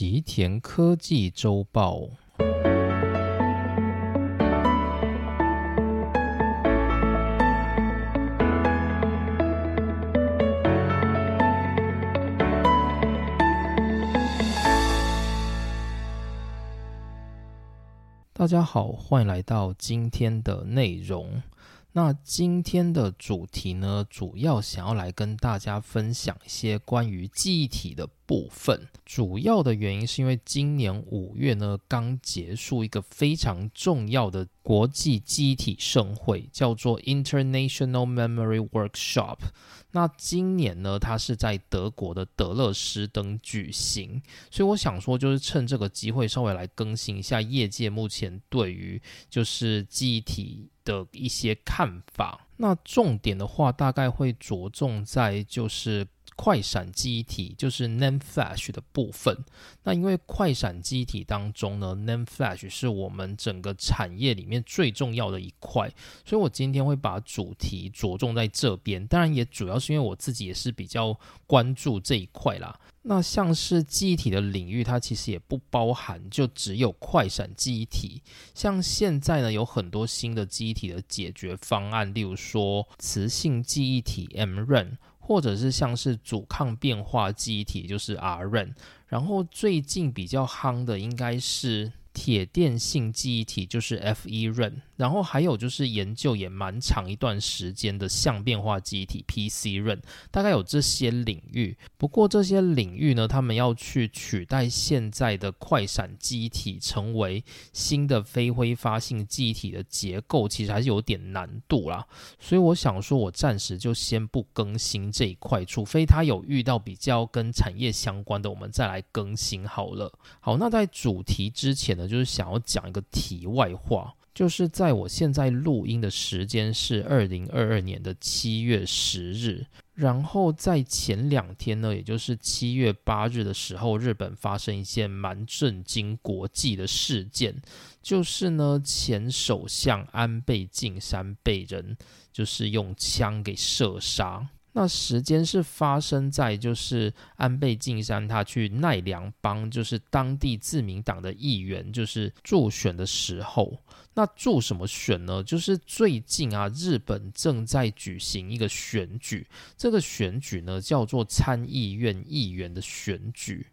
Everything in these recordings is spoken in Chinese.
吉田科技周报。大家好，欢迎来到今天的内容。那今天的主题呢，主要想要来跟大家分享一些关于记忆体的部分。主要的原因是因为今年五月呢，刚结束一个非常重要的国际记忆体盛会，叫做 International Memory Workshop。那今年呢，它是在德国的德勒斯登举行，所以我想说，就是趁这个机会稍微来更新一下业界目前对于就是记忆体的一些看法。那重点的话，大概会着重在就是。快闪记忆体就是 NAND Flash 的部分。那因为快闪记忆体当中呢，NAND Flash 是我们整个产业里面最重要的一块，所以我今天会把主题着重在这边。当然，也主要是因为我自己也是比较关注这一块啦。那像是记忆体的领域，它其实也不包含就只有快闪记忆体。像现在呢，有很多新的记忆体的解决方案，例如说磁性记忆体 M-RAN。或者是像是阻抗变化记忆体，就是 R-RAN 然后最近比较夯的应该是铁电性记忆体，就是 FERAM。然后还有就是研究也蛮长一段时间的相变化记忆体 PC RAN 大概有这些领域。不过这些领域呢，他们要去取代现在的快闪记忆体，成为新的非挥发性记忆体的结构，其实还是有点难度啦。所以我想说，我暂时就先不更新这一块，除非它有遇到比较跟产业相关的，我们再来更新好了。好，那在主题之前呢，就是想要讲一个题外话。就是在我现在录音的时间是二零二二年的七月十日，然后在前两天呢，也就是七月八日的时候，日本发生一件蛮震惊国际的事件，就是呢前首相安倍晋三被人就是用枪给射杀。那时间是发生在就是安倍晋三他去奈良帮就是当地自民党的议员就是助选的时候。那助什么选呢？就是最近啊，日本正在举行一个选举，这个选举呢叫做参议院议员的选举。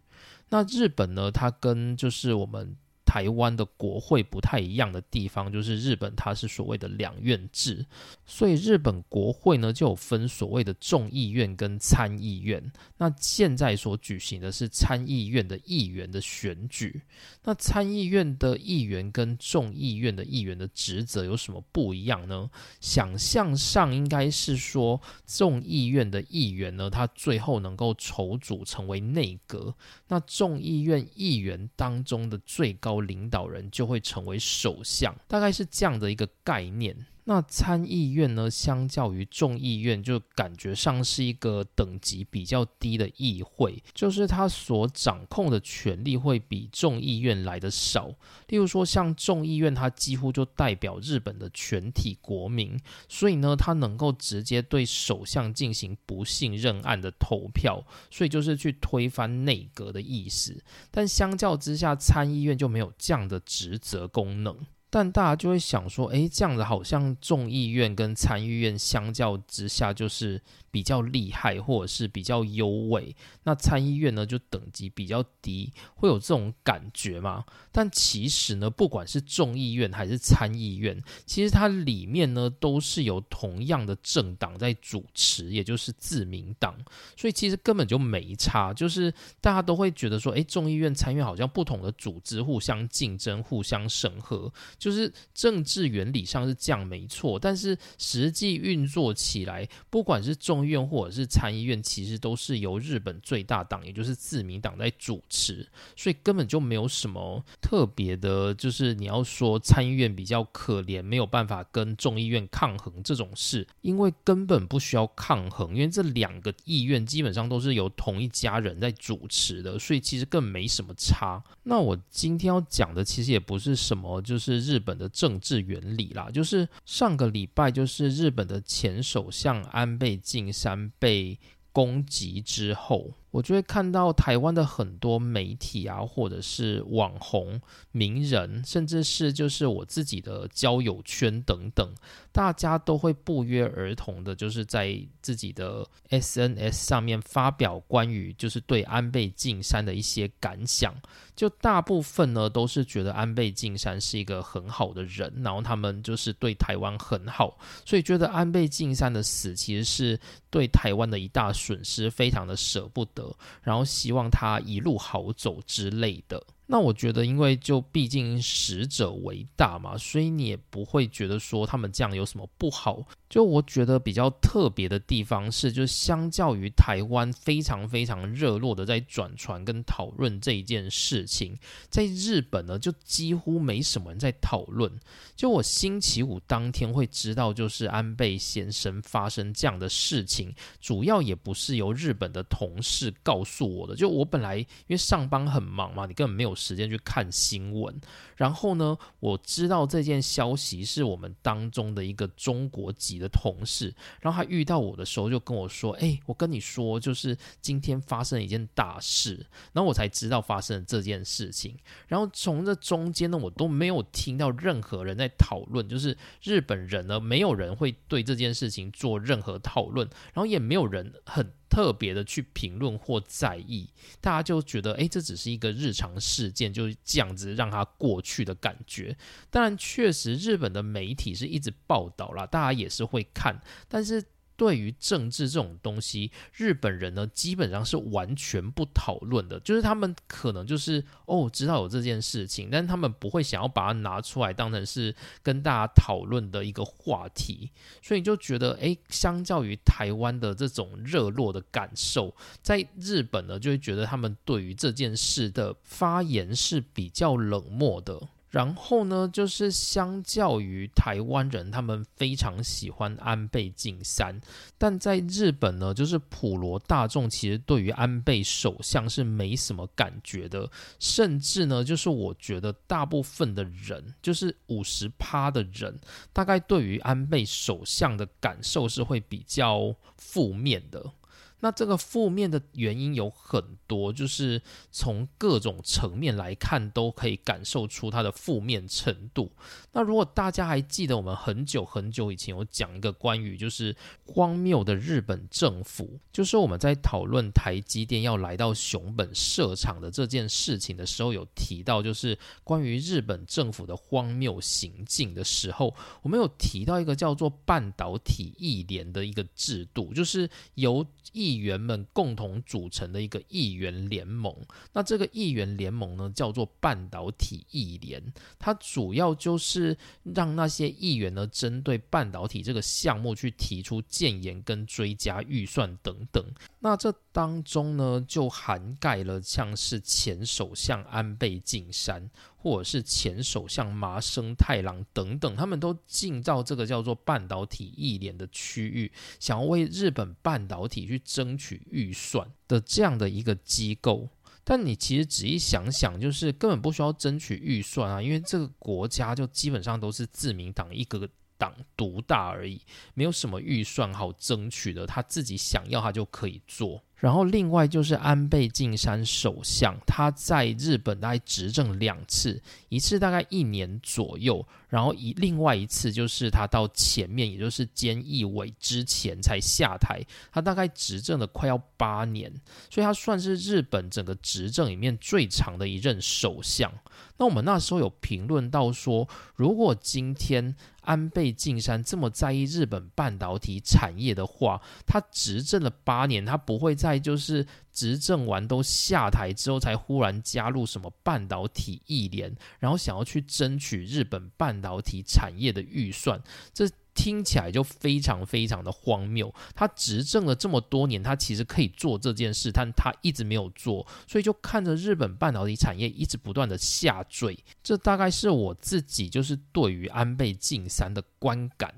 那日本呢，它跟就是我们。台湾的国会不太一样的地方，就是日本它是所谓的两院制，所以日本国会呢就有分所谓的众议院跟参议院。那现在所举行的是参议院的议员的选举。那参议院的议员跟众议院的议员的职责有什么不一样呢？想象上应该是说，众议院的议员呢，他最后能够筹组成为内阁。那众议院议员当中的最高。领导人就会成为首相，大概是这样的一个概念。那参议院呢，相较于众议院，就感觉上是一个等级比较低的议会，就是它所掌控的权力会比众议院来的少。例如说，像众议院，它几乎就代表日本的全体国民，所以呢，它能够直接对首相进行不信任案的投票，所以就是去推翻内阁的意思。但相较之下，参议院就没有这样的职责功能。但大家就会想说，诶，这样子好像众议院跟参议院相较之下，就是。比较厉害，或者是比较优位，那参议院呢就等级比较低，会有这种感觉吗？但其实呢，不管是众议院还是参议院，其实它里面呢都是由同样的政党在主持，也就是自民党，所以其实根本就没差。就是大家都会觉得说，诶，众议院、参议院好像不同的组织互相竞争、互相审核，就是政治原理上是这样没错，但是实际运作起来，不管是众议院或者是参议院，其实都是由日本最大党，也就是自民党在主持，所以根本就没有什么特别的，就是你要说参议院比较可怜，没有办法跟众议院抗衡这种事，因为根本不需要抗衡，因为这两个议院基本上都是由同一家人在主持的，所以其实更没什么差。那我今天要讲的其实也不是什么，就是日本的政治原理啦，就是上个礼拜就是日本的前首相安倍晋。三被攻击之后，我就会看到台湾的很多媒体啊，或者是网红、名人，甚至是就是我自己的交友圈等等，大家都会不约而同的，就是在自己的 SNS 上面发表关于就是对安倍晋三的一些感想。就大部分呢都是觉得安倍晋三是一个很好的人，然后他们就是对台湾很好，所以觉得安倍晋三的死其实是对台湾的一大损失，非常的舍不得，然后希望他一路好走之类的。那我觉得，因为就毕竟死者为大嘛，所以你也不会觉得说他们这样有什么不好。就我觉得比较特别的地方是，就相较于台湾非常非常热络的在转传跟讨论这一件事情，在日本呢就几乎没什么人在讨论。就我星期五当天会知道，就是安倍先生发生这样的事情，主要也不是由日本的同事告诉我的。就我本来因为上班很忙嘛，你根本没有时间去看新闻。然后呢，我知道这件消息是我们当中的一个中国籍。的同事，然后他遇到我的时候就跟我说：“哎，我跟你说，就是今天发生了一件大事。”然后我才知道发生了这件事情。然后从这中间呢，我都没有听到任何人在讨论，就是日本人呢，没有人会对这件事情做任何讨论，然后也没有人很。特别的去评论或在意，大家就觉得，哎，这只是一个日常事件，就是这样子让它过去去的感觉。当然，确实日本的媒体是一直报道了，大家也是会看，但是。对于政治这种东西，日本人呢基本上是完全不讨论的，就是他们可能就是哦知道有这件事情，但他们不会想要把它拿出来当成是跟大家讨论的一个话题，所以就觉得哎，相较于台湾的这种热络的感受，在日本呢就会觉得他们对于这件事的发言是比较冷漠的。然后呢，就是相较于台湾人，他们非常喜欢安倍晋三，但在日本呢，就是普罗大众其实对于安倍首相是没什么感觉的，甚至呢，就是我觉得大部分的人，就是五十趴的人，大概对于安倍首相的感受是会比较负面的。那这个负面的原因有很多，就是从各种层面来看，都可以感受出它的负面程度。那如果大家还记得，我们很久很久以前有讲一个关于就是荒谬的日本政府，就是我们在讨论台积电要来到熊本设厂的这件事情的时候，有提到就是关于日本政府的荒谬行径的时候，我们有提到一个叫做半导体议联的一个制度，就是由议员们共同组成的一个议员联盟，那这个议员联盟呢，叫做半导体议联，它主要就是让那些议员呢，针对半导体这个项目去提出建言跟追加预算等等。那这当中呢，就涵盖了像是前首相安倍晋三。或者是前首相麻生太郎等等，他们都进到这个叫做半导体一联的区域，想要为日本半导体去争取预算的这样的一个机构。但你其实仔细想想，就是根本不需要争取预算啊，因为这个国家就基本上都是自民党一个党独大而已，没有什么预算好争取的，他自己想要他就可以做。然后另外就是安倍晋三首相，他在日本大概执政两次，一次大概一年左右，然后一另外一次就是他到前面，也就是菅义伟之前才下台，他大概执政了快要八年，所以他算是日本整个执政里面最长的一任首相。那我们那时候有评论到说，如果今天安倍晋三这么在意日本半导体产业的话，他执政了八年，他不会在就是执政完都下台之后，才忽然加入什么半导体议联，然后想要去争取日本半导体产业的预算，这。听起来就非常非常的荒谬。他执政了这么多年，他其实可以做这件事，但他一直没有做，所以就看着日本半导体产业一直不断的下坠。这大概是我自己就是对于安倍晋三的观感。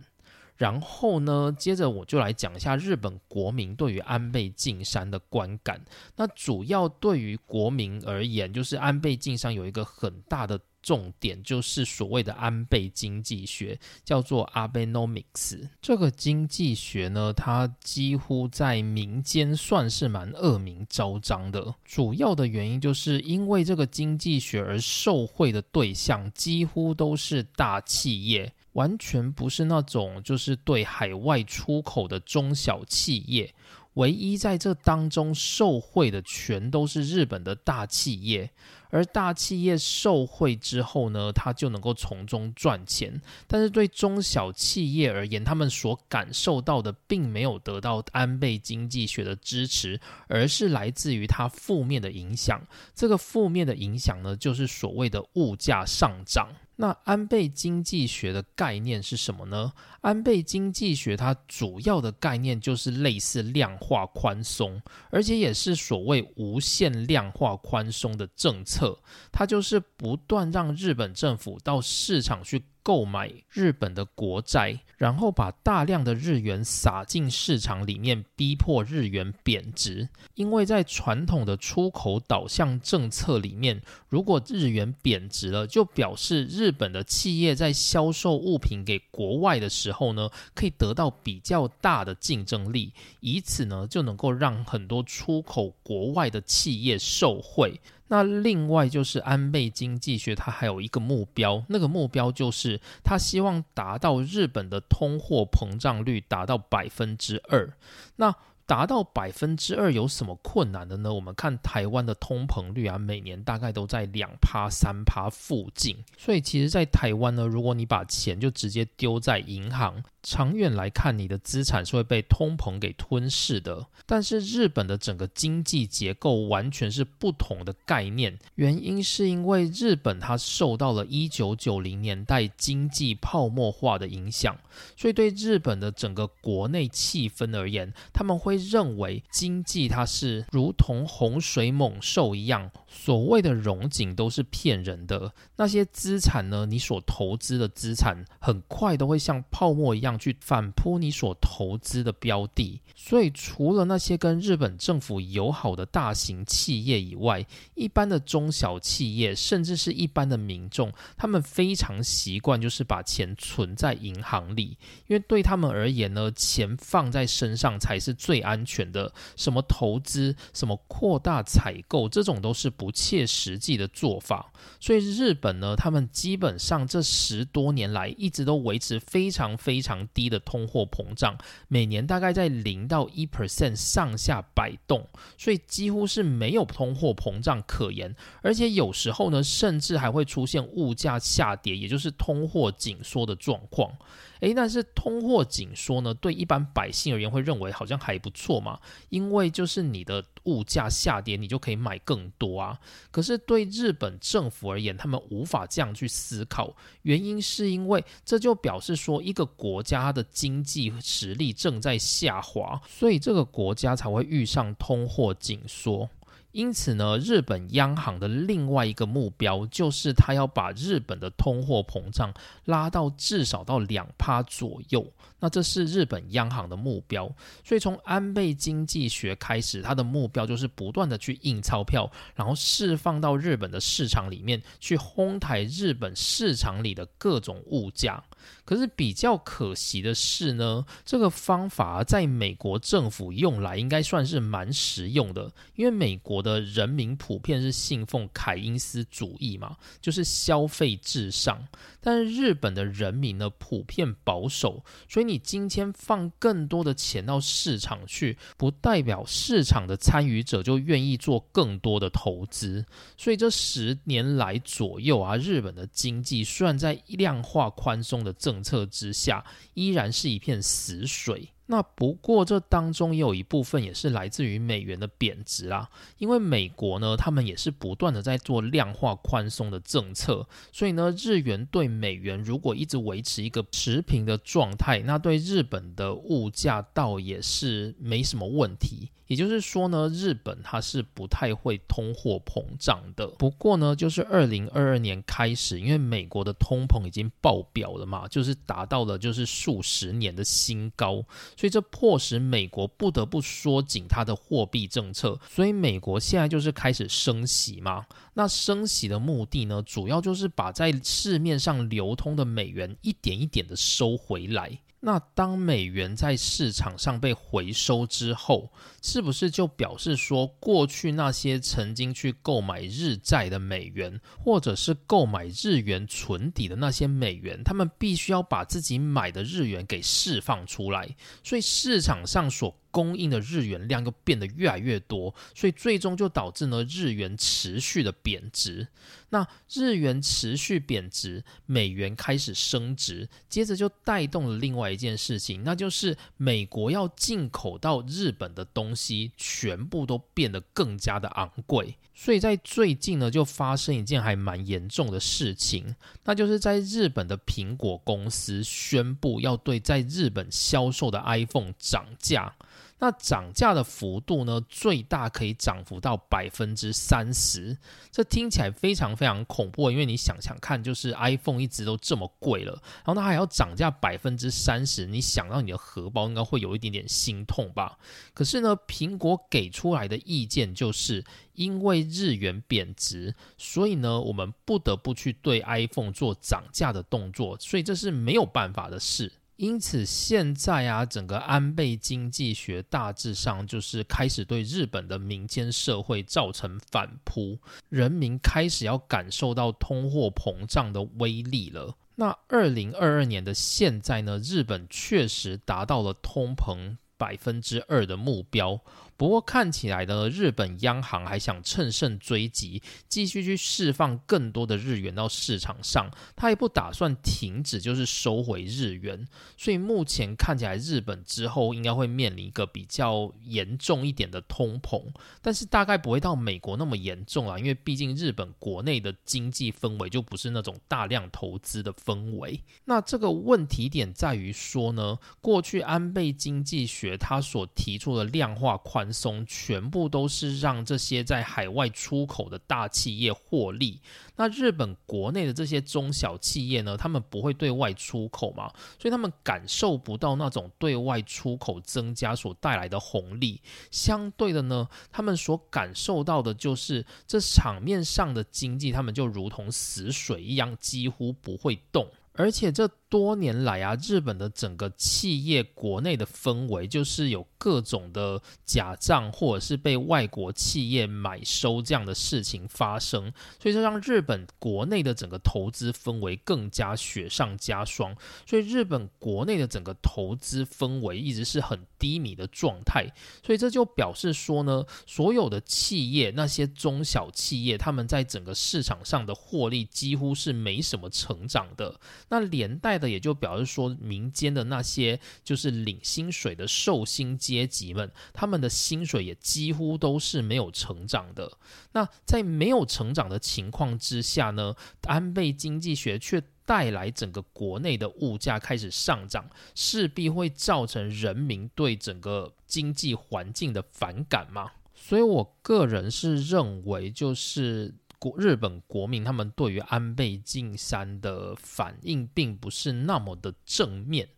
然后呢，接着我就来讲一下日本国民对于安倍晋三的观感。那主要对于国民而言，就是安倍晋三有一个很大的重点，就是所谓的安倍经济学，叫做 Abenomics。这个经济学呢，它几乎在民间算是蛮恶名昭彰的。主要的原因就是因为这个经济学而受贿的对象，几乎都是大企业。完全不是那种就是对海外出口的中小企业，唯一在这当中受贿的全都是日本的大企业，而大企业受贿之后呢，他就能够从中赚钱。但是对中小企业而言，他们所感受到的并没有得到安倍经济学的支持，而是来自于它负面的影响。这个负面的影响呢，就是所谓的物价上涨。那安倍经济学的概念是什么呢？安倍经济学它主要的概念就是类似量化宽松，而且也是所谓无限量化宽松的政策。它就是不断让日本政府到市场去。购买日本的国债，然后把大量的日元撒进市场里面，逼迫日元贬值。因为在传统的出口导向政策里面，如果日元贬值了，就表示日本的企业在销售物品给国外的时候呢，可以得到比较大的竞争力，以此呢就能够让很多出口国外的企业受惠。那另外就是安倍经济学，它还有一个目标，那个目标就是他希望达到日本的通货膨胀率达到百分之二。那达到百分之二有什么困难的呢？我们看台湾的通膨率啊，每年大概都在两趴三趴附近。所以其实，在台湾呢，如果你把钱就直接丢在银行，长远来看，你的资产是会被通膨给吞噬的。但是日本的整个经济结构完全是不同的概念，原因是因为日本它受到了一九九零年代经济泡沫化的影响，所以对日本的整个国内气氛而言，他们会。认为经济它是如同洪水猛兽一样，所谓的融景都是骗人的。那些资产呢？你所投资的资产很快都会像泡沫一样去反扑你所投资的标的。所以，除了那些跟日本政府友好的大型企业以外，一般的中小企业，甚至是一般的民众，他们非常习惯就是把钱存在银行里，因为对他们而言呢，钱放在身上才是最安。全的什么投资、什么扩大采购，这种都是不切实际的做法。所以日本呢，他们基本上这十多年来一直都维持非常非常低的通货膨胀，每年大概在零到一 percent 上下摆动，所以几乎是没有通货膨胀可言。而且有时候呢，甚至还会出现物价下跌，也就是通货紧缩的状况。诶，但是通货紧缩呢，对一般百姓而言会认为好像还不错嘛，因为就是你的物价下跌，你就可以买更多啊。可是对日本政府而言，他们无法这样去思考，原因是因为这就表示说一个国家的经济实力正在下滑，所以这个国家才会遇上通货紧缩。因此呢，日本央行的另外一个目标就是，他要把日本的通货膨胀拉到至少到两趴左右。那这是日本央行的目标。所以从安倍经济学开始，他的目标就是不断的去印钞票，然后释放到日本的市场里面去，哄抬日本市场里的各种物价。可是比较可惜的是呢，这个方法在美国政府用来应该算是蛮实用的，因为美国的人民普遍是信奉凯因斯主义嘛，就是消费至上。但是日本的人民呢，普遍保守，所以你今天放更多的钱到市场去，不代表市场的参与者就愿意做更多的投资。所以这十年来左右啊，日本的经济虽然在量化宽松的政策之下，依然是一片死水。那不过这当中也有一部分也是来自于美元的贬值啦，因为美国呢，他们也是不断的在做量化宽松的政策，所以呢，日元对美元如果一直维持一个持平的状态，那对日本的物价倒也是没什么问题。也就是说呢，日本它是不太会通货膨胀的。不过呢，就是二零二二年开始，因为美国的通膨已经爆表了嘛，就是达到了就是数十年的新高，所以这迫使美国不得不缩紧它的货币政策。所以美国现在就是开始升息嘛。那升息的目的呢，主要就是把在市面上流通的美元一点一点的收回来。那当美元在市场上被回收之后，是不是就表示说，过去那些曾经去购买日债的美元，或者是购买日元存底的那些美元，他们必须要把自己买的日元给释放出来？所以市场上所供应的日元量又变得越来越多，所以最终就导致呢日元持续的贬值。那日元持续贬值，美元开始升值，接着就带动了另外一件事情，那就是美国要进口到日本的东西全部都变得更加的昂贵。所以在最近呢，就发生一件还蛮严重的事情，那就是在日本的苹果公司宣布要对在日本销售的 iPhone 涨价。那涨价的幅度呢，最大可以涨幅到百分之三十，这听起来非常非常恐怖。因为你想想看，就是 iPhone 一直都这么贵了，然后它还要涨价百分之三十，你想到你的荷包应该会有一点点心痛吧？可是呢，苹果给出来的意见就是，因为日元贬值，所以呢，我们不得不去对 iPhone 做涨价的动作，所以这是没有办法的事。因此，现在啊，整个安倍经济学大致上就是开始对日本的民间社会造成反扑，人民开始要感受到通货膨胀的威力了。那二零二二年的现在呢，日本确实达到了通膨百分之二的目标。不过看起来呢，日本央行还想趁胜追击，继续去释放更多的日元到市场上。他也不打算停止，就是收回日元。所以目前看起来，日本之后应该会面临一个比较严重一点的通膨，但是大概不会到美国那么严重啊，因为毕竟日本国内的经济氛围就不是那种大量投资的氛围。那这个问题点在于说呢，过去安倍经济学他所提出的量化宽。松全部都是让这些在海外出口的大企业获利。那日本国内的这些中小企业呢？他们不会对外出口嘛，所以他们感受不到那种对外出口增加所带来的红利。相对的呢，他们所感受到的就是这场面上的经济，他们就如同死水一样，几乎不会动。而且这多年来啊，日本的整个企业国内的氛围就是有各种的假账，或者是被外国企业买收这样的事情发生，所以这让日本国内的整个投资氛围更加雪上加霜。所以日本国内的整个投资氛围一直是很低迷的状态。所以这就表示说呢，所有的企业那些中小企业，他们在整个市场上的获利几乎是没什么成长的。那连带的也就表示说，民间的那些就是领薪水的受薪阶级们，他们的薪水也几乎都是没有成长的。那在没有成长的情况之下呢，安倍经济学却带来整个国内的物价开始上涨，势必会造成人民对整个经济环境的反感嘛。所以我个人是认为，就是。国日本国民他们对于安倍晋三的反应并不是那么的正面。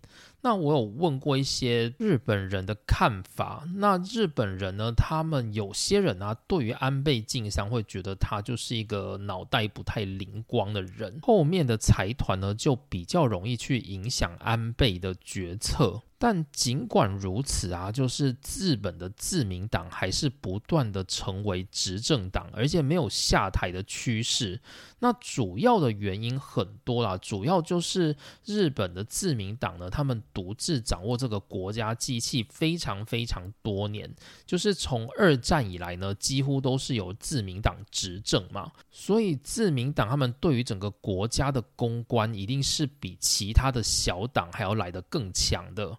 那我有问过一些日本人的看法，那日本人呢，他们有些人啊，对于安倍晋三会觉得他就是一个脑袋不太灵光的人，后面的财团呢就比较容易去影响安倍的决策。但尽管如此啊，就是日本的自民党还是不断的成为执政党，而且没有下台的趋势。那主要的原因很多啦，主要就是日本的自民党呢，他们独自掌握这个国家机器非常非常多年，就是从二战以来呢，几乎都是由自民党执政嘛，所以自民党他们对于整个国家的公关一定是比其他的小党还要来得更强的。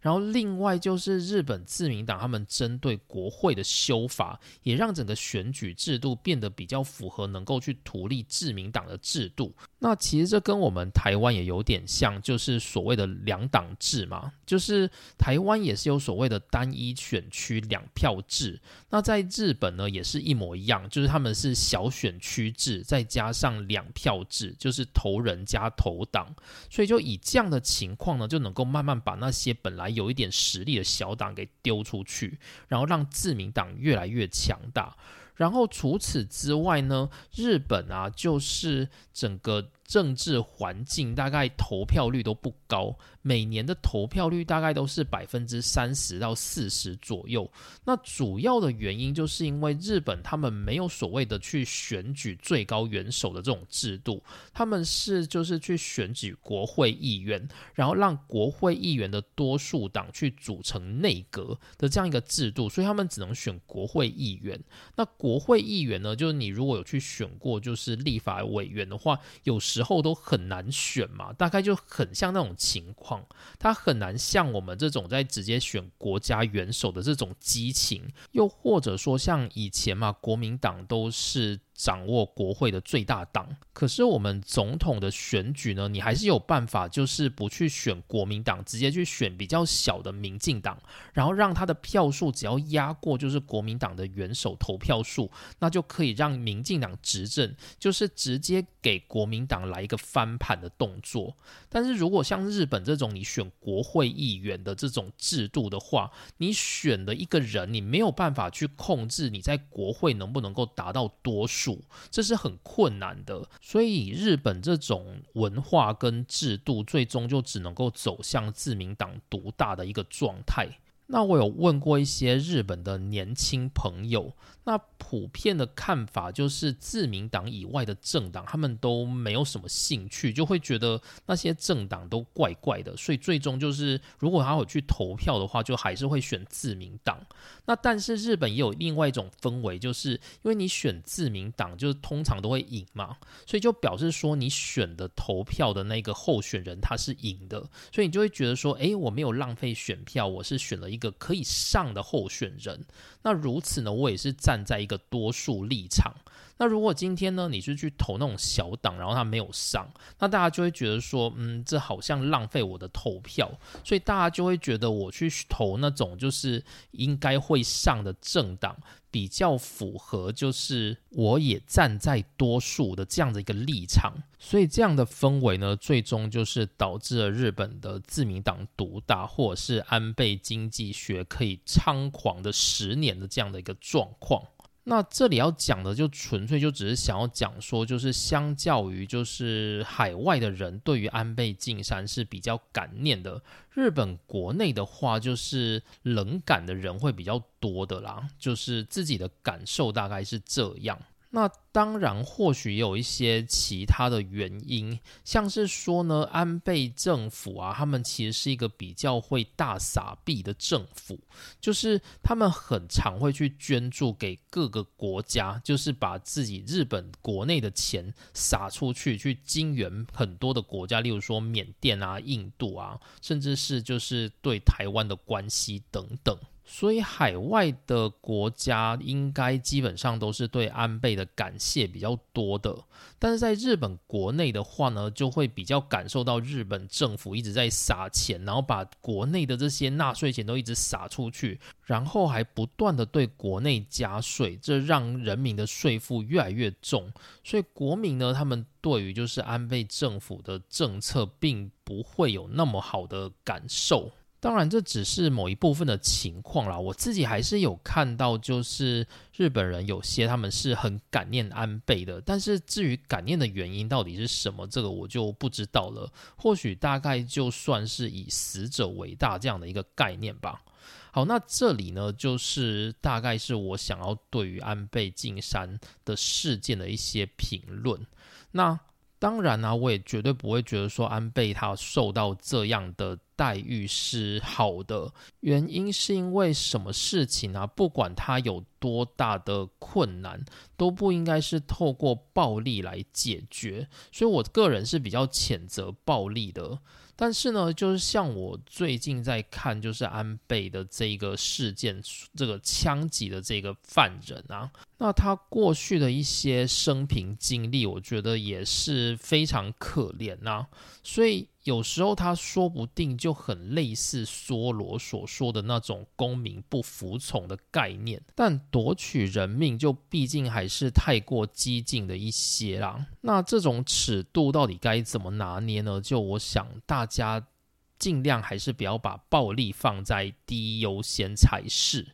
然后另外就是日本自民党他们针对国会的修法，也让整个选举制度变得比较符合能够去图立自民党的制度。那其实这跟我们台湾也有点像，就是所谓的两党制嘛，就是台湾也是有所谓的单一选区两票制。那在日本呢，也是一模一样，就是他们是小选区制，再加上两票制，就是投人加投党。所以就以这样的情况呢，就能够慢慢把那些本来有一点实力的小党给丢出去，然后让自民党越来越强大。然后除此之外呢，日本啊，就是整个政治环境大概投票率都不高。每年的投票率大概都是百分之三十到四十左右。那主要的原因就是因为日本他们没有所谓的去选举最高元首的这种制度，他们是就是去选举国会议员，然后让国会议员的多数党去组成内阁的这样一个制度，所以他们只能选国会议员。那国会议员呢，就是你如果有去选过就是立法委员的话，有时后都很难选嘛，大概就很像那种情况。他很难像我们这种在直接选国家元首的这种激情，又或者说像以前嘛，国民党都是。掌握国会的最大党，可是我们总统的选举呢，你还是有办法，就是不去选国民党，直接去选比较小的民进党，然后让他的票数只要压过就是国民党的元首投票数，那就可以让民进党执政，就是直接给国民党来一个翻盘的动作。但是如果像日本这种你选国会议员的这种制度的话，你选的一个人，你没有办法去控制你在国会能不能够达到多数。这是很困难的，所以日本这种文化跟制度，最终就只能够走向自民党独大的一个状态。那我有问过一些日本的年轻朋友。那普遍的看法就是，自民党以外的政党，他们都没有什么兴趣，就会觉得那些政党都怪怪的，所以最终就是，如果他会去投票的话，就还是会选自民党。那但是日本也有另外一种氛围，就是因为你选自民党，就是通常都会赢嘛，所以就表示说你选的投票的那个候选人他是赢的，所以你就会觉得说，诶，我没有浪费选票，我是选了一个可以上的候选人。那如此呢，我也是站在一个多数立场。那如果今天呢，你是去投那种小党，然后他没有上，那大家就会觉得说，嗯，这好像浪费我的投票，所以大家就会觉得我去投那种就是应该会上的政党，比较符合就是我也站在多数的这样的一个立场，所以这样的氛围呢，最终就是导致了日本的自民党独大，或者是安倍经济学可以猖狂的十年的这样的一个状况。那这里要讲的就纯粹就只是想要讲说，就是相较于就是海外的人对于安倍晋三是比较感念的，日本国内的话就是冷感的人会比较多的啦，就是自己的感受大概是这样。那当然，或许也有一些其他的原因，像是说呢，安倍政府啊，他们其实是一个比较会大撒币的政府，就是他们很常会去捐助给各个国家，就是把自己日本国内的钱撒出去，去金援很多的国家，例如说缅甸啊、印度啊，甚至是就是对台湾的关系等等。所以海外的国家应该基本上都是对安倍的感谢比较多的，但是在日本国内的话呢，就会比较感受到日本政府一直在撒钱，然后把国内的这些纳税钱都一直撒出去，然后还不断的对国内加税，这让人民的税负越来越重，所以国民呢，他们对于就是安倍政府的政策并不会有那么好的感受。当然，这只是某一部分的情况啦。我自己还是有看到，就是日本人有些他们是很感念安倍的。但是至于感念的原因到底是什么，这个我就不知道了。或许大概就算是以死者为大这样的一个概念吧。好，那这里呢，就是大概是我想要对于安倍晋三的事件的一些评论。那当然呢，我也绝对不会觉得说安倍他受到这样的。待遇是好的，原因是因为什么事情啊？不管他有多大的困难，都不应该是透过暴力来解决。所以我个人是比较谴责暴力的。但是呢，就是像我最近在看，就是安倍的这个事件，这个枪击的这个犯人啊，那他过去的一些生平经历，我觉得也是非常可怜呐。所以有时候他说不定就很类似梭罗所说的那种公民不服从的概念，但夺取人命就毕竟还是太过激进的一些啦。那这种尺度到底该怎么拿捏呢？就我想大。家尽量还是不要把暴力放在第一优先才是。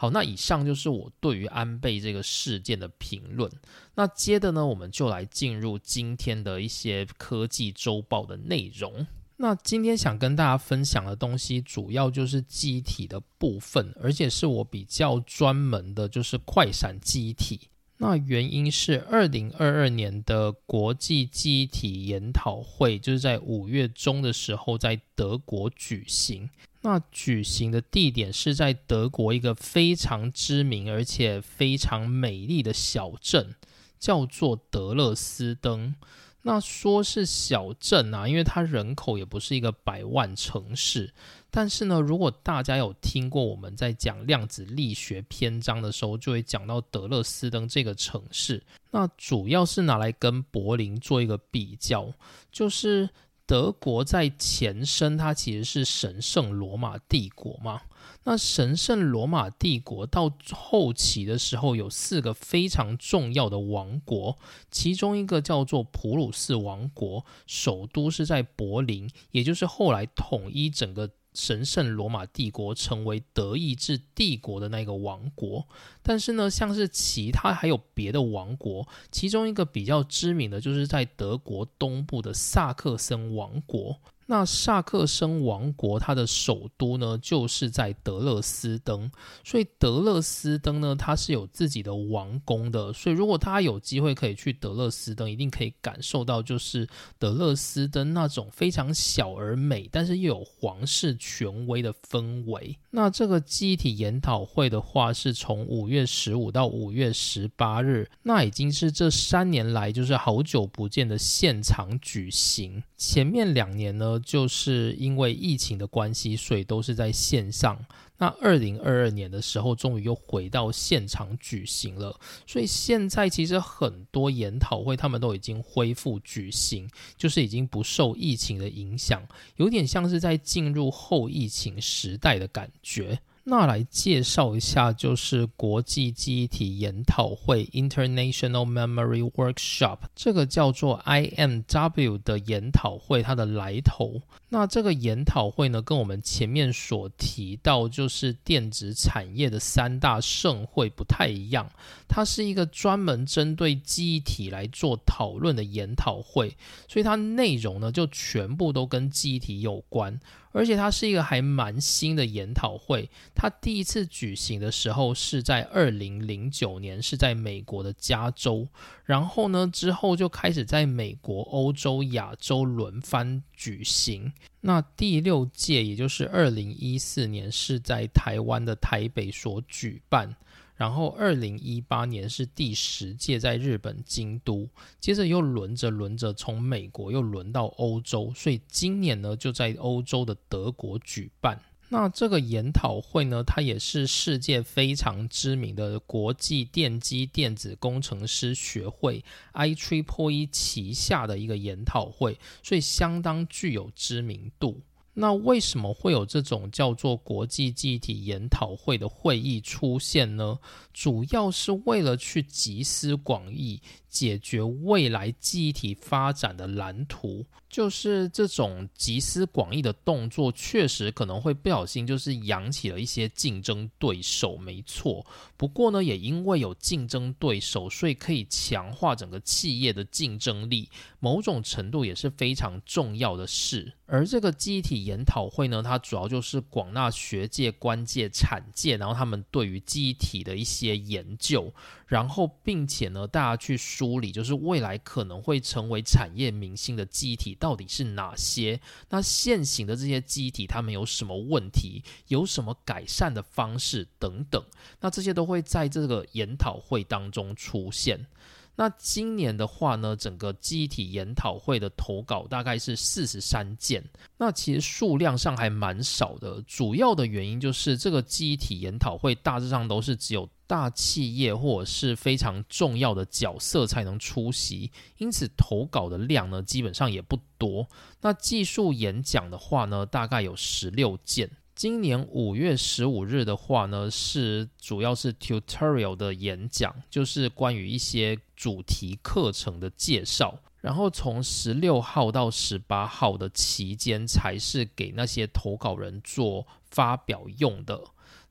好，那以上就是我对于安倍这个事件的评论。那接着呢，我们就来进入今天的一些科技周报的内容。那今天想跟大家分享的东西，主要就是记忆体的部分，而且是我比较专门的，就是快闪记忆体。那原因是二零二二年的国际记忆体研讨会，就是在五月中的时候在德国举行。那举行的地点是在德国一个非常知名而且非常美丽的小镇，叫做德勒斯登。那说是小镇啊，因为它人口也不是一个百万城市。但是呢，如果大家有听过我们在讲量子力学篇章的时候，就会讲到德勒斯登这个城市。那主要是拿来跟柏林做一个比较，就是德国在前身它其实是神圣罗马帝国嘛。那神圣罗马帝国到后期的时候，有四个非常重要的王国，其中一个叫做普鲁士王国，首都是在柏林，也就是后来统一整个。神圣罗马帝国成为德意志帝国的那个王国，但是呢，像是其他还有别的王国，其中一个比较知名的就是在德国东部的萨克森王国。那萨克森王国，它的首都呢，就是在德勒斯登，所以德勒斯登呢，它是有自己的王宫的。所以如果大家有机会可以去德勒斯登，一定可以感受到就是德勒斯登那种非常小而美，但是又有皇室权威的氛围。那这个记忆体研讨会的话，是从五月十五到五月十八日，那已经是这三年来就是好久不见的现场举行。前面两年呢。就是因为疫情的关系，所以都是在线上。那二零二二年的时候，终于又回到现场举行了。所以现在其实很多研讨会，他们都已经恢复举行，就是已经不受疫情的影响，有点像是在进入后疫情时代的感觉。那来介绍一下，就是国际记忆体研讨会 （International Memory Workshop） 这个叫做 IMW 的研讨会，它的来头。那这个研讨会呢，跟我们前面所提到就是电子产业的三大盛会不太一样，它是一个专门针对记忆体来做讨论的研讨会，所以它内容呢就全部都跟记忆体有关。而且它是一个还蛮新的研讨会，它第一次举行的时候是在二零零九年，是在美国的加州。然后呢，之后就开始在美国、欧洲、亚洲轮番举行。那第六届，也就是二零一四年，是在台湾的台北所举办。然后，二零一八年是第十届在日本京都，接着又轮着轮着从美国又轮到欧洲，所以今年呢就在欧洲的德国举办。那这个研讨会呢，它也是世界非常知名的国际电机电子工程师学会 IEEE 旗下的一个研讨会，所以相当具有知名度。那为什么会有这种叫做国际记忆体研讨会的会议出现呢？主要是为了去集思广益，解决未来记忆体发展的蓝图。就是这种集思广益的动作，确实可能会不小心就是扬起了一些竞争对手，没错。不过呢，也因为有竞争对手，所以可以强化整个企业的竞争力，某种程度也是非常重要的事。而这个记忆体研讨会呢，它主要就是广纳学界、官界、产界，然后他们对于记忆体的一些研究，然后并且呢，大家去梳理，就是未来可能会成为产业明星的记忆体到底是哪些？那现行的这些记忆体，它们有什么问题？有什么改善的方式等等？那这些都会在这个研讨会当中出现。那今年的话呢，整个记忆体研讨会的投稿大概是四十三件，那其实数量上还蛮少的。主要的原因就是这个记忆体研讨会大致上都是只有大企业或者是非常重要的角色才能出席，因此投稿的量呢基本上也不多。那技术演讲的话呢，大概有十六件。今年五月十五日的话呢，是主要是 tutorial 的演讲，就是关于一些主题课程的介绍。然后从十六号到十八号的期间，才是给那些投稿人做发表用的。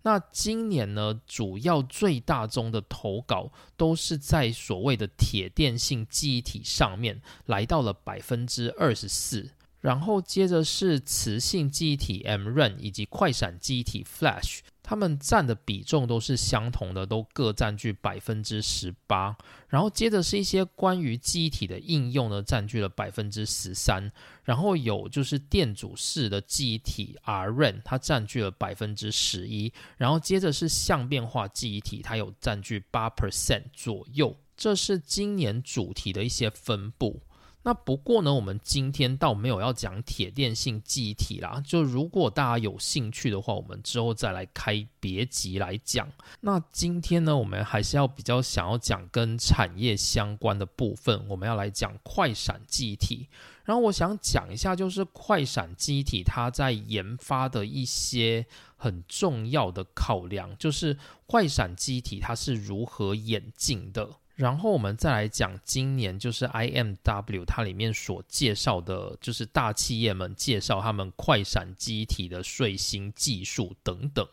那今年呢，主要最大宗的投稿都是在所谓的铁电性记忆体上面，来到了百分之二十四。然后接着是磁性记忆体 MRAM 以及快闪记忆体 Flash，它们占的比重都是相同的，都各占据百分之十八。然后接着是一些关于记忆体的应用呢，占据了百分之十三。然后有就是电阻式的记忆体 RRAM，它占据了百分之十一。然后接着是相变化记忆体，它有占据八 percent 左右。这是今年主题的一些分布。那不过呢，我们今天倒没有要讲铁电性记忆体啦。就如果大家有兴趣的话，我们之后再来开别集来讲。那今天呢，我们还是要比较想要讲跟产业相关的部分，我们要来讲快闪记忆体。然后我想讲一下，就是快闪记忆体它在研发的一些很重要的考量，就是快闪记忆体它是如何演进的。然后我们再来讲今年就是 IMW 它里面所介绍的，就是大企业们介绍他们快闪机体的最新技术等等。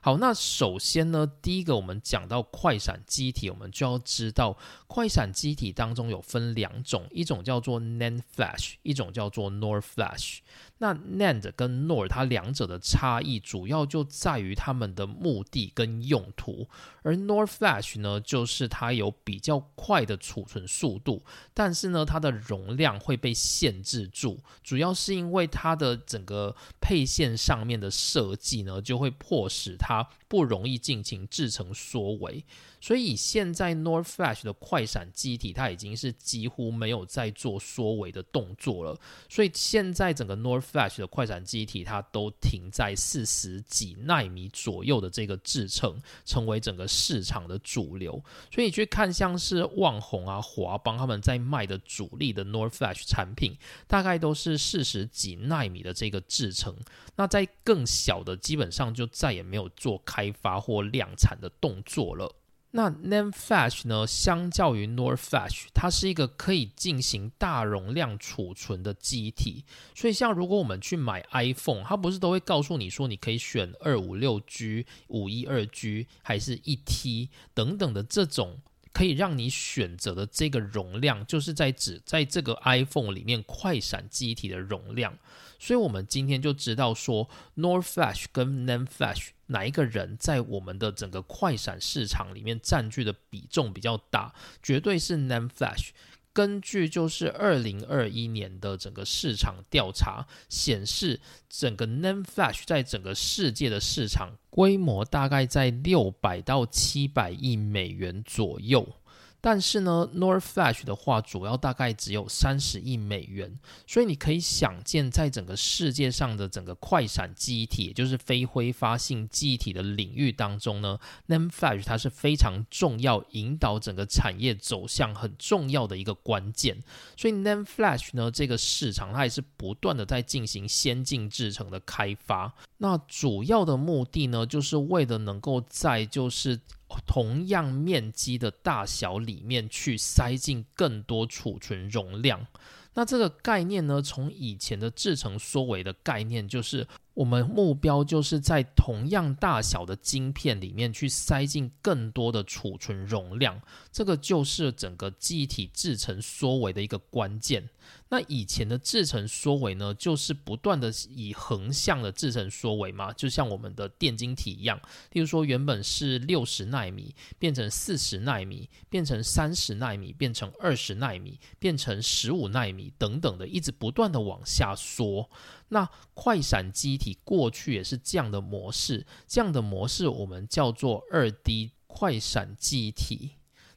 好，那首先呢，第一个我们讲到快闪机体，我们就要知道快闪机体当中有分两种，一种叫做 Nan Flash，一种叫做 NOR Flash。那 NAND 跟 NOR 它两者的差异主要就在于它们的目的跟用途，而 NOR Flash 呢，就是它有比较快的储存速度，但是呢，它的容量会被限制住，主要是因为它的整个配线上面的设计呢，就会迫使它不容易进行制成缩微。所以现在 NOR Flash 的快闪机体，它已经是几乎没有在做缩微的动作了。所以现在整个 NOR Flash 的快闪机体，它都停在四十几纳米左右的这个制程，成为整个市场的主流。所以去看像是旺宏啊、华邦他们在卖的主力的 NOR Flash 产品，大概都是四十几纳米的这个制程。那在更小的，基本上就再也没有做开发或量产的动作了。那 NAND Flash 呢？相较于 NOR Flash，它是一个可以进行大容量储存的机体。所以，像如果我们去买 iPhone，它不是都会告诉你说，你可以选二五六 G、五一二 G，还是一 T 等等的这种可以让你选择的这个容量，就是在指在这个 iPhone 里面快闪机体的容量。所以，我们今天就知道说，NOR Flash 跟 Nan Flash。哪一个人在我们的整个快闪市场里面占据的比重比较大？绝对是 Nan Flash。根据就是二零二一年的整个市场调查显示，整个 NAND Flash 在整个世界的市场规模大概在六百到七百亿美元左右。但是呢，NOR Flash 的话，主要大概只有三十亿美元，所以你可以想见，在整个世界上的整个快闪记忆体，也就是非挥发性记忆体的领域当中呢，NAND Flash 它是非常重要，引导整个产业走向很重要的一个关键。所以 NAND Flash 呢，这个市场它也是不断的在进行先进制程的开发。那主要的目的呢，就是为了能够在就是同样面积的大小里面去塞进更多储存容量。那这个概念呢，从以前的制成缩微的概念，就是我们目标就是在同样大小的晶片里面去塞进更多的储存容量，这个就是整个记忆体制成缩微的一个关键。那以前的制程缩微呢，就是不断的以横向的制程缩微嘛，就像我们的电晶体一样。例如说，原本是六十纳米，变成四十纳米，变成三十纳米，变成二十纳米，变成十五纳米等等的，一直不断的往下缩。那快闪机体过去也是这样的模式，这样的模式我们叫做二 D 快闪机体。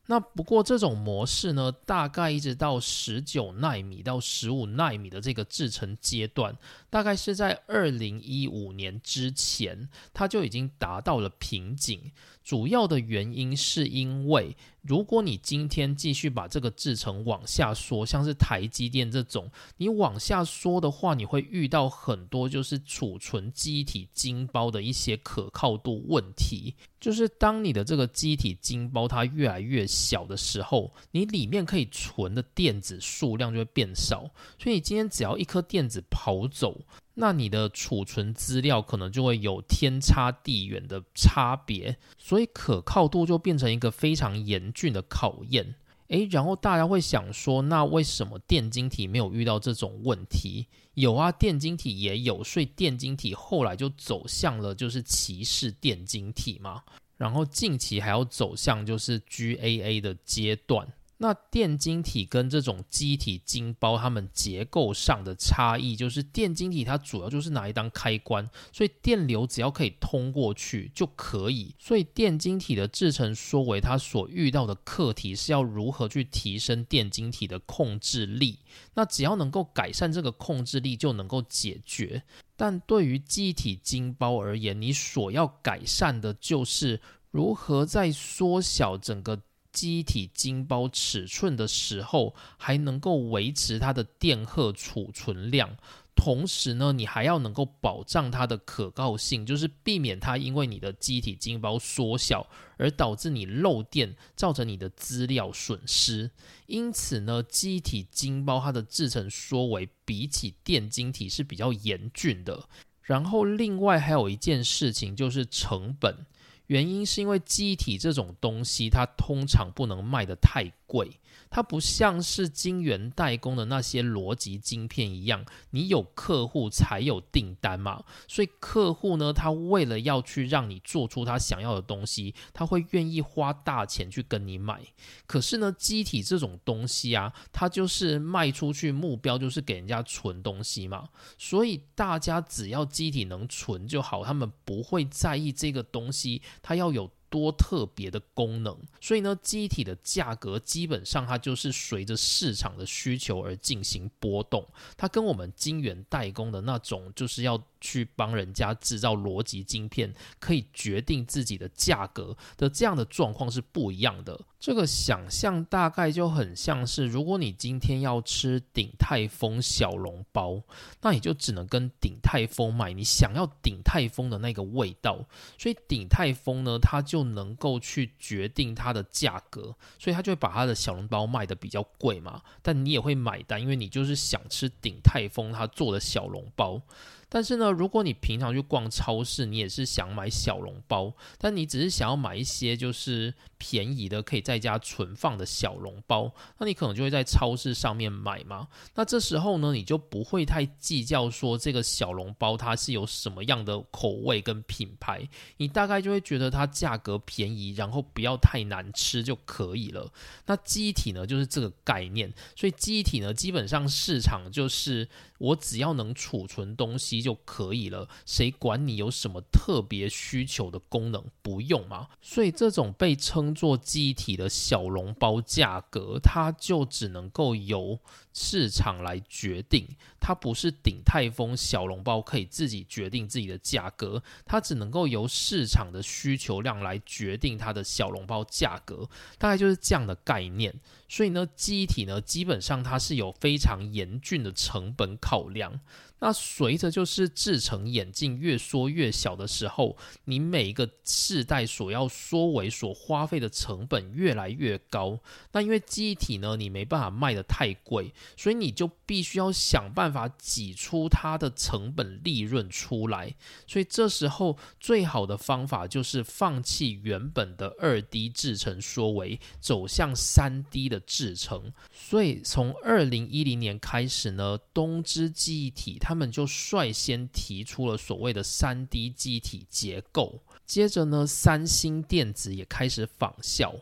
那不过这种模式呢，大概一直到十九纳米到十五纳米的这个制程阶段，大概是在二零一五年之前，它就已经达到了瓶颈。主要的原因是因为，如果你今天继续把这个制程往下缩，像是台积电这种，你往下缩的话，你会遇到很多就是储存机体晶包的一些可靠度问题。就是当你的这个机体晶包它越来越小的时候，你里面可以存的电子数量就会变少，所以你今天只要一颗电子跑走。那你的储存资料可能就会有天差地远的差别，所以可靠度就变成一个非常严峻的考验。诶，然后大家会想说，那为什么电晶体没有遇到这种问题？有啊，电晶体也有，所以电晶体后来就走向了就是骑士电晶体嘛，然后近期还要走向就是 GAA 的阶段。那电晶体跟这种机体晶包，它们结构上的差异，就是电晶体它主要就是拿来当开关，所以电流只要可以通过去就可以。所以电晶体的制成说为它所遇到的课题是要如何去提升电晶体的控制力。那只要能够改善这个控制力，就能够解决。但对于机体晶包而言，你所要改善的就是如何在缩小整个。机体晶包尺寸的时候，还能够维持它的电荷储存量，同时呢，你还要能够保障它的可靠性，就是避免它因为你的机体晶包缩小而导致你漏电，造成你的资料损失。因此呢，机体晶包它的制成缩为比起电晶体是比较严峻的。然后另外还有一件事情就是成本。原因是因为机体这种东西，它通常不能卖得太贵。它不像是晶圆代工的那些逻辑晶片一样，你有客户才有订单嘛。所以客户呢，他为了要去让你做出他想要的东西，他会愿意花大钱去跟你买。可是呢，机体这种东西啊，它就是卖出去目标就是给人家存东西嘛。所以大家只要机体能存就好，他们不会在意这个东西它要有。多特别的功能，所以呢，机体的价格基本上它就是随着市场的需求而进行波动，它跟我们晶圆代工的那种就是要。去帮人家制造逻辑晶片，可以决定自己的价格的这样的状况是不一样的。这个想象大概就很像是，如果你今天要吃鼎泰丰小笼包，那你就只能跟鼎泰丰买你想要鼎泰丰的那个味道。所以鼎泰丰呢，它就能够去决定它的价格，所以它就会把它的小笼包卖的比较贵嘛。但你也会买单，因为你就是想吃鼎泰丰他做的小笼包。但是呢，如果你平常去逛超市，你也是想买小笼包，但你只是想要买一些就是便宜的可以在家存放的小笼包，那你可能就会在超市上面买嘛。那这时候呢，你就不会太计较说这个小笼包它是有什么样的口味跟品牌，你大概就会觉得它价格便宜，然后不要太难吃就可以了。那机体呢，就是这个概念，所以机体呢，基本上市场就是我只要能储存东西。就可以了，谁管你有什么特别需求的功能？不用嘛。所以这种被称作机体的小笼包价格，它就只能够由市场来决定。它不是鼎泰丰小笼包可以自己决定自己的价格，它只能够由市场的需求量来决定它的小笼包价格，大概就是这样的概念。所以呢，机体呢，基本上它是有非常严峻的成本考量。那随着就是制成眼镜越缩越小的时候，你每一个世代所要缩为所花费的成本越来越高。那因为记忆体呢，你没办法卖的太贵，所以你就必须要想办法挤出它的成本利润出来。所以这时候最好的方法就是放弃原本的二 D 制成缩为，走向三 D 的制成。所以从二零一零年开始呢，东芝记忆体它。他们就率先提出了所谓的三 D 机体结构，接着呢，三星电子也开始仿效。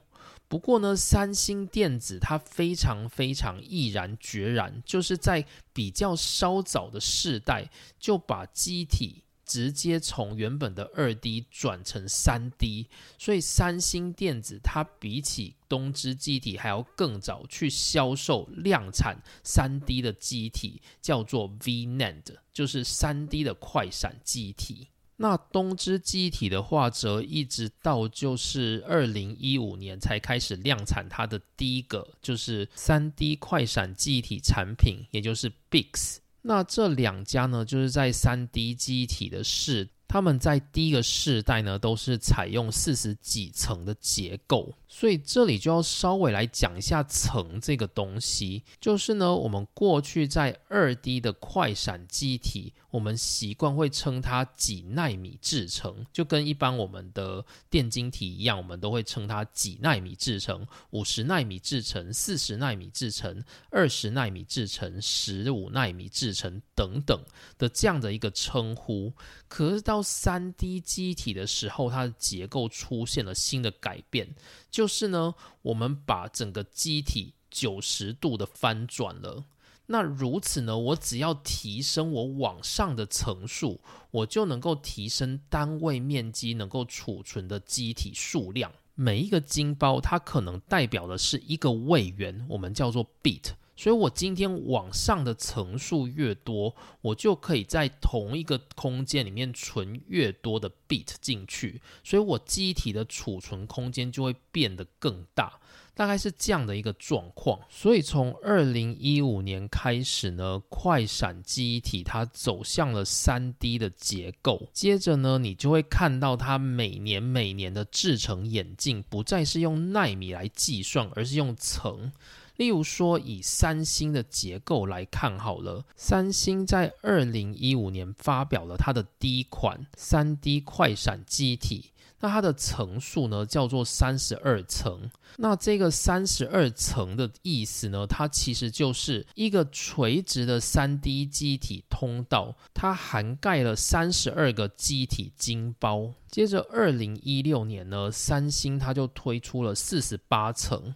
不过呢，三星电子它非常非常毅然决然，就是在比较稍早的世代就把机体。直接从原本的二 D 转成三 D，所以三星电子它比起东芝机体还要更早去销售量产三 D 的机体，叫做 VNAND，就是三 D 的快闪机体。那东芝机体的话，则一直到就是二零一五年才开始量产它的第一个就是三 D 快闪记忆体产品，也就是 Bix。那这两家呢，就是在三 D 机体的世，他们在第一个世代呢，都是采用四十几层的结构。所以这里就要稍微来讲一下层这个东西，就是呢，我们过去在二 D 的快闪机体，我们习惯会称它几纳米制成，就跟一般我们的电晶体一样，我们都会称它几纳米制成、五十纳米制成、四十纳米制成、二十纳米制成、十五纳米制成等等的这样的一个称呼。可是到三 D 机体的时候，它的结构出现了新的改变。就就是呢，我们把整个机体九十度的翻转了。那如此呢，我只要提升我往上的层数，我就能够提升单位面积能够储存的机体数量。每一个晶胞，它可能代表的是一个位元，我们叫做 bit。所以我今天往上的层数越多，我就可以在同一个空间里面存越多的 bit 进去，所以我机体的储存空间就会变得更大，大概是这样的一个状况。所以从二零一五年开始呢，快闪机体它走向了三 D 的结构，接着呢，你就会看到它每年每年的制成眼镜不再是用纳米来计算，而是用层。例如说，以三星的结构来看好了，三星在二零一五年发表了它的第一款三 D 快闪机体，那它的层数呢叫做三十二层。那这个三十二层的意思呢，它其实就是一个垂直的三 D 机体通道，它涵盖了三十二个机体晶包。接着二零一六年呢，三星它就推出了四十八层。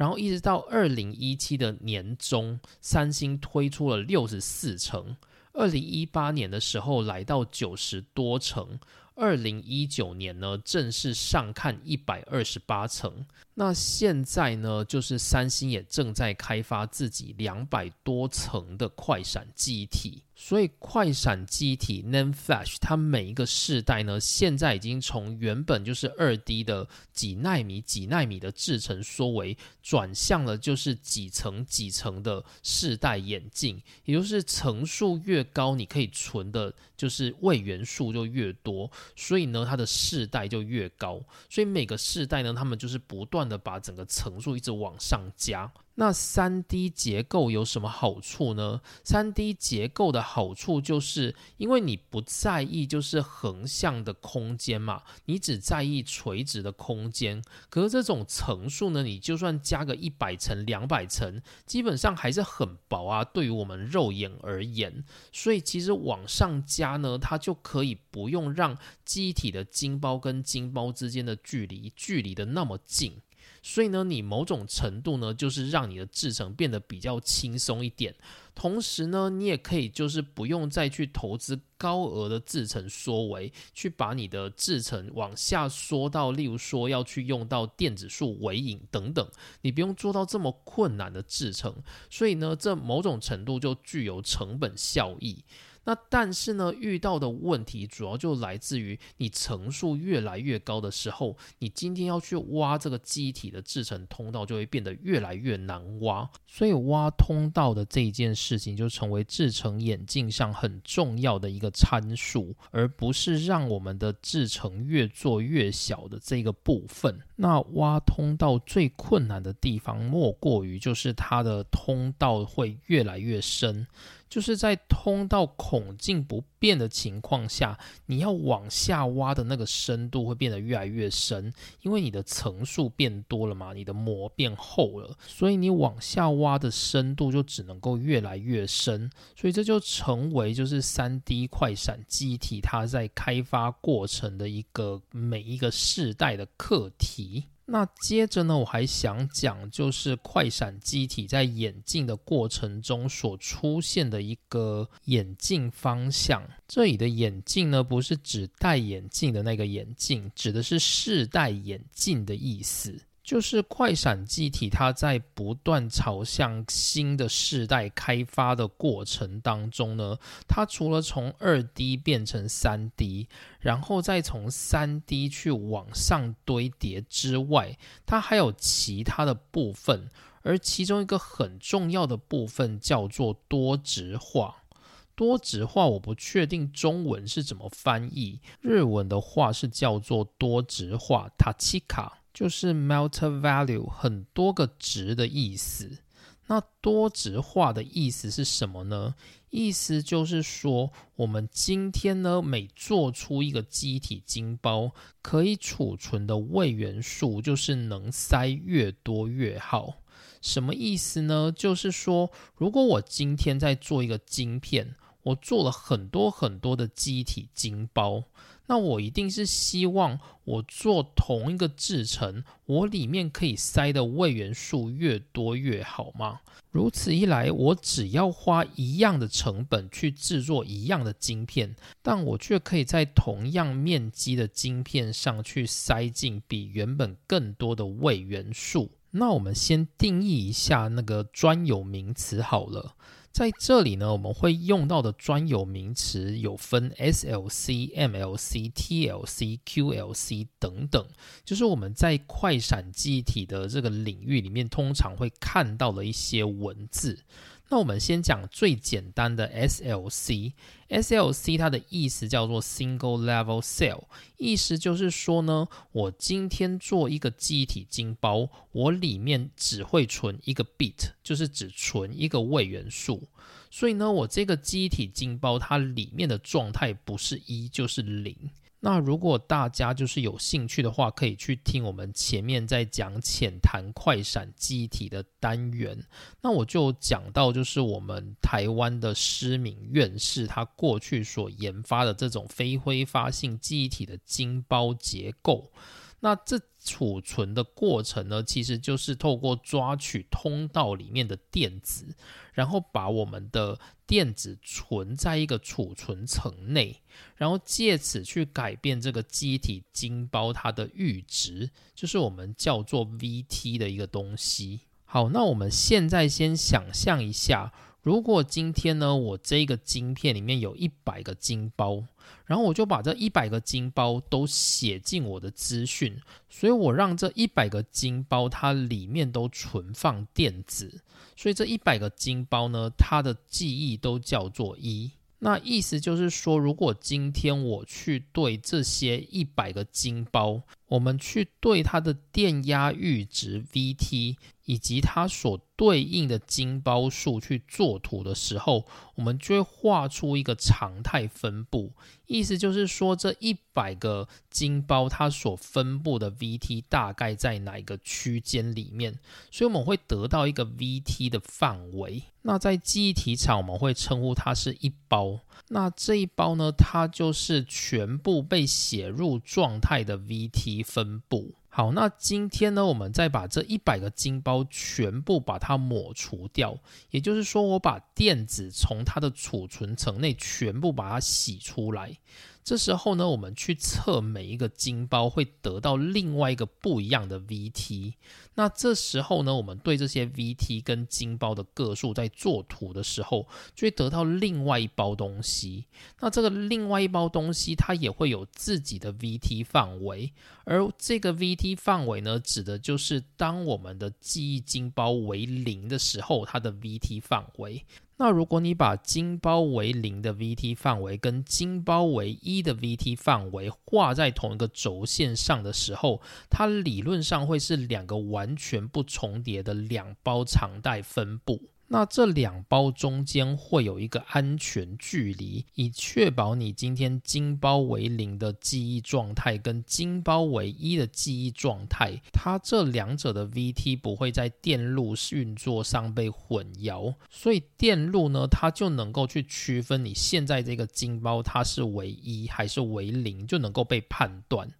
然后一直到二零一七的年中，三星推出了六十四层。二零一八年的时候来到九十多层。二零一九年呢，正式上看一百二十八层。那现在呢，就是三星也正在开发自己两百多层的快闪记忆体。所以快闪机体 NAND Flash，它每一个世代呢，现在已经从原本就是二 D 的几纳米、几纳米的制成缩为，转向了就是几层几层的世代眼镜，也就是层数越高，你可以存的就是位元数就越多，所以呢，它的世代就越高。所以每个世代呢，他们就是不断的把整个层数一直往上加。那三 D 结构有什么好处呢？三 D 结构的好处就是，因为你不在意就是横向的空间嘛，你只在意垂直的空间。可是这种层数呢，你就算加个一百层、两百层，基本上还是很薄啊。对于我们肉眼而言，所以其实往上加呢，它就可以不用让机体的晶包跟晶包之间的距离距离的那么近。所以呢，你某种程度呢，就是让你的制程变得比较轻松一点。同时呢，你也可以就是不用再去投资高额的制程缩微，去把你的制程往下缩到，例如说要去用到电子束微影等等，你不用做到这么困难的制程。所以呢，这某种程度就具有成本效益。那但是呢，遇到的问题主要就来自于你层数越来越高的时候，你今天要去挖这个机体的制成通道就会变得越来越难挖。所以挖通道的这一件事情就成为制成眼镜上很重要的一个参数，而不是让我们的制成越做越小的这个部分。那挖通道最困难的地方，莫过于就是它的通道会越来越深。就是在通道孔径不变的情况下，你要往下挖的那个深度会变得越来越深，因为你的层数变多了嘛，你的膜变厚了，所以你往下挖的深度就只能够越来越深，所以这就成为就是三 D 快闪机体它在开发过程的一个每一个世代的课题。那接着呢，我还想讲，就是快闪机体在演进的过程中所出现的一个眼镜方向。这里的眼镜呢，不是指戴眼镜的那个眼镜，指的是试戴眼镜的意思。就是快闪机体，它在不断朝向新的世代开发的过程当中呢，它除了从二 D 变成三 D，然后再从三 D 去往上堆叠之外，它还有其他的部分，而其中一个很重要的部分叫做多值化。多值化我不确定中文是怎么翻译，日文的话是叫做多值化 （Tachika）。就是 melter value 很多个值的意思。那多值化的意思是什么呢？意思就是说，我们今天呢，每做出一个机体晶包，可以储存的位元数就是能塞越多越好。什么意思呢？就是说，如果我今天在做一个晶片，我做了很多很多的机体晶包。那我一定是希望我做同一个制程，我里面可以塞的位元素越多越好吗？如此一来，我只要花一样的成本去制作一样的晶片，但我却可以在同样面积的晶片上去塞进比原本更多的位元素。那我们先定义一下那个专有名词好了。在这里呢，我们会用到的专有名词有分 SLC、MLC、TLC、QLC 等等，就是我们在快闪记忆体的这个领域里面通常会看到的一些文字。那我们先讲最简单的 SLC，SLC 它的意思叫做 Single Level Cell，意思就是说呢，我今天做一个记忆体晶包，我里面只会存一个 bit，就是只存一个位元素，所以呢，我这个记忆体晶包它里面的状态不是一就是零。那如果大家就是有兴趣的话，可以去听我们前面在讲浅谈快闪记忆体的单元。那我就讲到，就是我们台湾的施敏院士他过去所研发的这种非挥发性记忆体的晶包结构。那这储存的过程呢，其实就是透过抓取通道里面的电子，然后把我们的电子存在一个储存层内，然后借此去改变这个机体晶胞它的阈值，就是我们叫做 VT 的一个东西。好，那我们现在先想象一下。如果今天呢，我这个晶片里面有一百个晶包，然后我就把这一百个晶包都写进我的资讯，所以我让这一百个晶包它里面都存放电子，所以这一百个晶包呢，它的记忆都叫做一。那意思就是说，如果今天我去对这些一百个晶包，我们去对它的电压阈值 VT。以及它所对应的晶包数去做图的时候，我们就会画出一个常态分布。意思就是说，这一百个晶包它所分布的 VT 大概在哪一个区间里面，所以我们会得到一个 VT 的范围。那在记忆体场，我们会称呼它是一包。那这一包呢，它就是全部被写入状态的 VT 分布。好，那今天呢，我们再把这一百个晶包全部把它抹除掉，也就是说，我把电子从它的储存层内全部把它洗出来。这时候呢，我们去测每一个晶包，会得到另外一个不一样的 VT。那这时候呢，我们对这些 VT 跟晶包的个数在做图的时候，就会得到另外一包东西。那这个另外一包东西，它也会有自己的 VT 范围，而这个 VT 范围呢，指的就是当我们的记忆晶包为零的时候，它的 VT 范围。那如果你把晶包为零的 VT 范围跟晶包为一的 VT 范围画在同一个轴线上的时候，它理论上会是两个完全不重叠的两包长带分布。那这两包中间会有一个安全距离，以确保你今天金包为零的记忆状态跟金包为一的记忆状态，它这两者的 VT 不会在电路运作上被混淆，所以电路呢，它就能够去区分你现在这个金包它是为一还是为零，就能够被判断。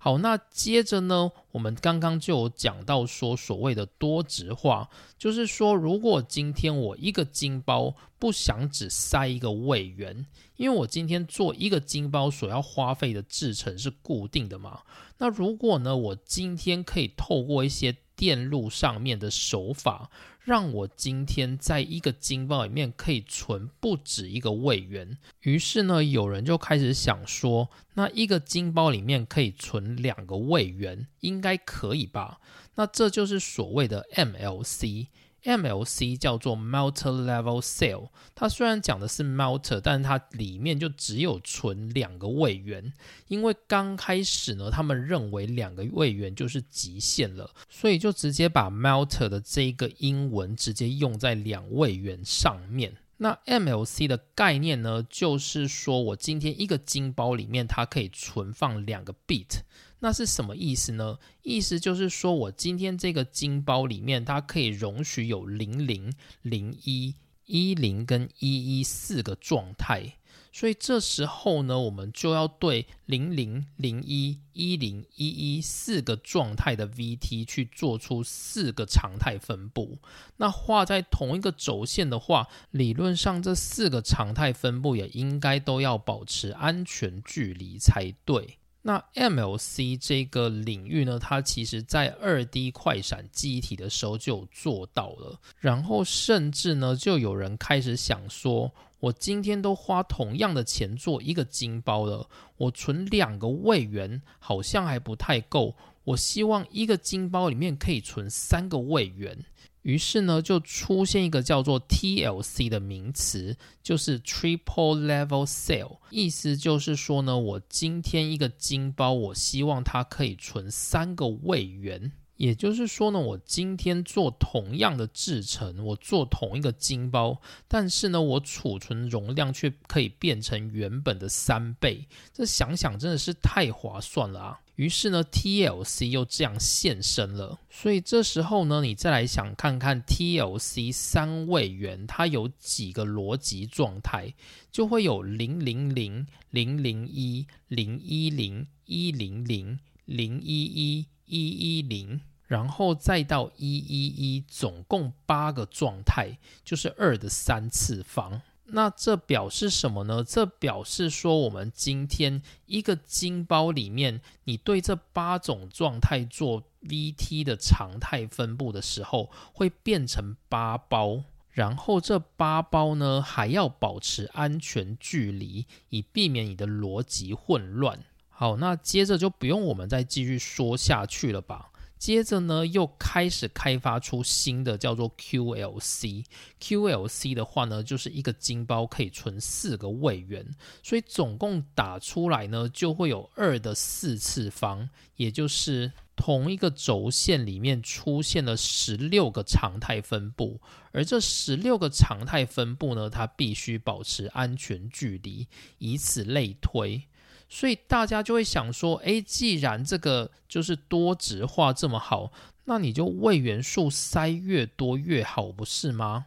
好，那接着呢，我们刚刚就有讲到说，所谓的多值化，就是说，如果今天我一个金包不想只塞一个位元，因为我今天做一个金包所要花费的制程是固定的嘛，那如果呢，我今天可以透过一些电路上面的手法。让我今天在一个金包里面可以存不止一个位元，于是呢，有人就开始想说，那一个金包里面可以存两个位元，应该可以吧？那这就是所谓的 MLC。MLC 叫做 Melter Level Cell，它虽然讲的是 Melter，但是它里面就只有存两个位元，因为刚开始呢，他们认为两个位元就是极限了，所以就直接把 Melter 的这一个英文直接用在两位元上面。那 MLC 的概念呢，就是说我今天一个金包里面它可以存放两个 bit。那是什么意思呢？意思就是说，我今天这个金包里面，它可以容许有零零、零一、一零跟一一四个状态。所以这时候呢，我们就要对零零、零一、一零、一一四个状态的 VT 去做出四个常态分布。那画在同一个轴线的话，理论上这四个常态分布也应该都要保持安全距离才对。那 MLC 这个领域呢，它其实在二 D 快闪记忆体的时候就做到了，然后甚至呢，就有人开始想说，我今天都花同样的钱做一个金包了，我存两个位元好像还不太够，我希望一个金包里面可以存三个位元。于是呢，就出现一个叫做 TLC 的名词，就是 Triple Level Cell，意思就是说呢，我今天一个金包，我希望它可以存三个位元。也就是说呢，我今天做同样的制成，我做同一个金包，但是呢，我储存容量却可以变成原本的三倍。这想想真的是太划算了啊！于是呢，TLC 又这样现身了。所以这时候呢，你再来想看看 TLC 三位元它有几个逻辑状态，就会有零零零、零零一、零一零、一零零、零一一、一一零。然后再到一一一，总共八个状态，就是二的三次方。那这表示什么呢？这表示说，我们今天一个金包里面，你对这八种状态做 VT 的常态分布的时候，会变成八包。然后这八包呢，还要保持安全距离，以避免你的逻辑混乱。好，那接着就不用我们再继续说下去了吧。接着呢，又开始开发出新的叫做 QLC。QLC 的话呢，就是一个金包可以存四个位元，所以总共打出来呢，就会有二的四次方，也就是同一个轴线里面出现了十六个常态分布，而这十六个常态分布呢，它必须保持安全距离，以此类推。所以大家就会想说，诶，既然这个就是多值化这么好，那你就为元素塞越多越好，不是吗？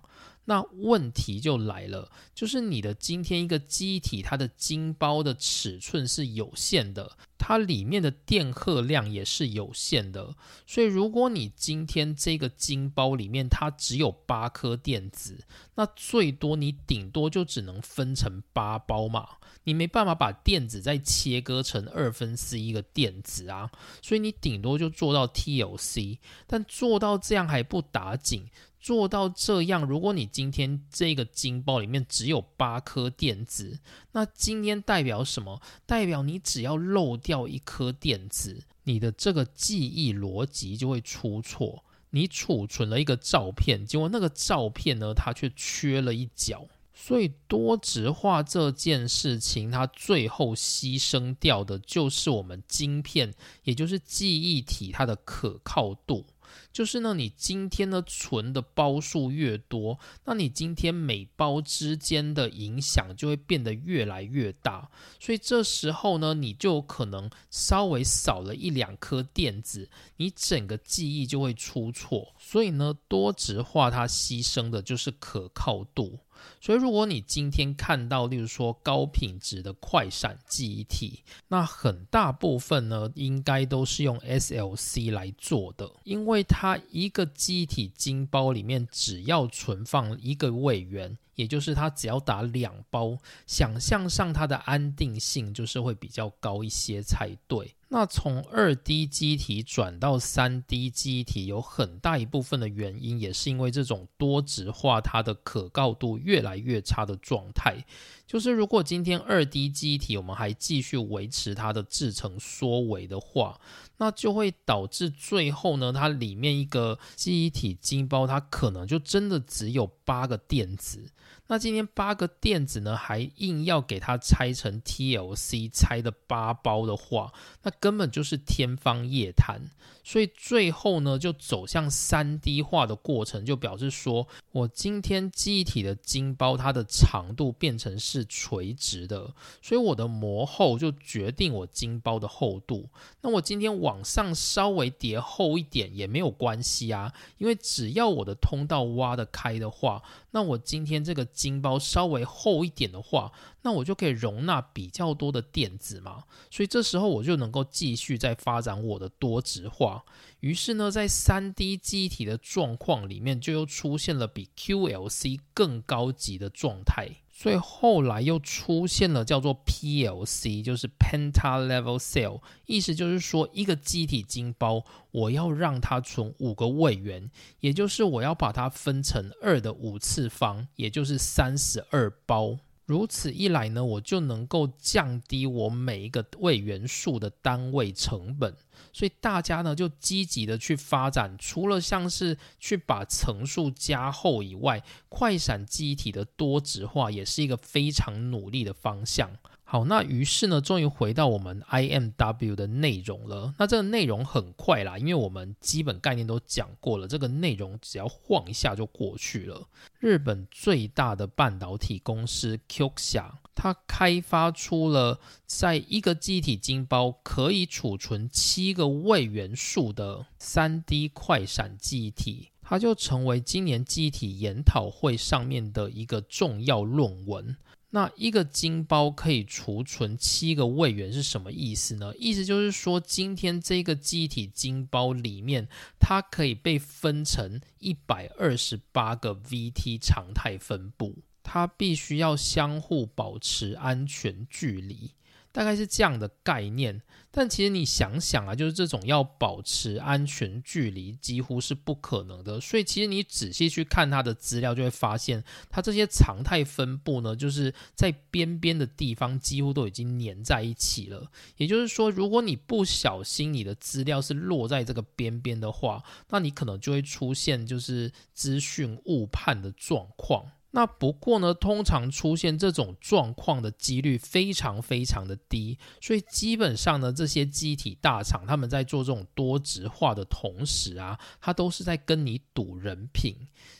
那问题就来了，就是你的今天一个机体，它的晶包的尺寸是有限的，它里面的电荷量也是有限的。所以，如果你今天这个晶包里面它只有八颗电子，那最多你顶多就只能分成八包嘛，你没办法把电子再切割成二分之一个电子啊。所以你顶多就做到 TLC，但做到这样还不打紧。做到这样，如果你今天这个晶包里面只有八颗电子，那今天代表什么？代表你只要漏掉一颗电子，你的这个记忆逻辑就会出错。你储存了一个照片，结果那个照片呢，它却缺了一角。所以多值化这件事情，它最后牺牲掉的就是我们晶片，也就是记忆体它的可靠度。就是呢，你今天呢存的包数越多，那你今天每包之间的影响就会变得越来越大。所以这时候呢，你就可能稍微少了一两颗电子，你整个记忆就会出错。所以呢，多值化它牺牲的就是可靠度。所以，如果你今天看到，例如说高品质的快闪记忆体，那很大部分呢，应该都是用 SLC 来做的，因为它一个记忆体晶包里面只要存放一个位元。也就是它只要打两包，想象上它的安定性就是会比较高一些才对。那从二 D 机体转到三 D 机体，有很大一部分的原因，也是因为这种多质化它的可靠度越来越差的状态。就是如果今天二 D 记忆体我们还继续维持它的制成缩围的话，那就会导致最后呢，它里面一个记忆体晶包，它可能就真的只有八个电子。那今天八个电子呢，还硬要给它拆成 TLC 拆的八包的话，那根本就是天方夜谭。所以最后呢，就走向三 D 化的过程，就表示说我今天机体的晶包它的长度变成是垂直的，所以我的膜厚就决定我晶包的厚度。那我今天往上稍微叠厚一点也没有关系啊，因为只要我的通道挖得开的话，那我今天这个。晶包稍微厚一点的话，那我就可以容纳比较多的电子嘛，所以这时候我就能够继续再发展我的多值化。于是呢，在三 D 机体的状况里面，就又出现了比 QLC 更高级的状态。所以后来又出现了叫做 PLC，就是 Penta Level Cell，意思就是说一个机体晶包，我要让它存五个位元，也就是我要把它分成二的五次方，也就是三十二包。如此一来呢，我就能够降低我每一个位元素的单位成本，所以大家呢就积极的去发展，除了像是去把层数加厚以外，快闪记忆体的多值化也是一个非常努力的方向。好，那于是呢，终于回到我们 IMW 的内容了。那这个内容很快啦，因为我们基本概念都讲过了，这个内容只要晃一下就过去了。日本最大的半导体公司 Kyoxia，它开发出了在一个记忆体晶包可以储存七个位元素的三 D 快闪记忆体，它就成为今年记忆体研讨会上面的一个重要论文。那一个晶胞可以储存七个位元是什么意思呢？意思就是说，今天这个机体晶胞里面，它可以被分成一百二十八个 VT 常态分布，它必须要相互保持安全距离。大概是这样的概念，但其实你想想啊，就是这种要保持安全距离几乎是不可能的。所以其实你仔细去看它的资料，就会发现它这些常态分布呢，就是在边边的地方几乎都已经粘在一起了。也就是说，如果你不小心你的资料是落在这个边边的话，那你可能就会出现就是资讯误判的状况。那不过呢，通常出现这种状况的几率非常非常的低，所以基本上呢，这些机体大厂他们在做这种多值化的同时啊，它都是在跟你赌人品。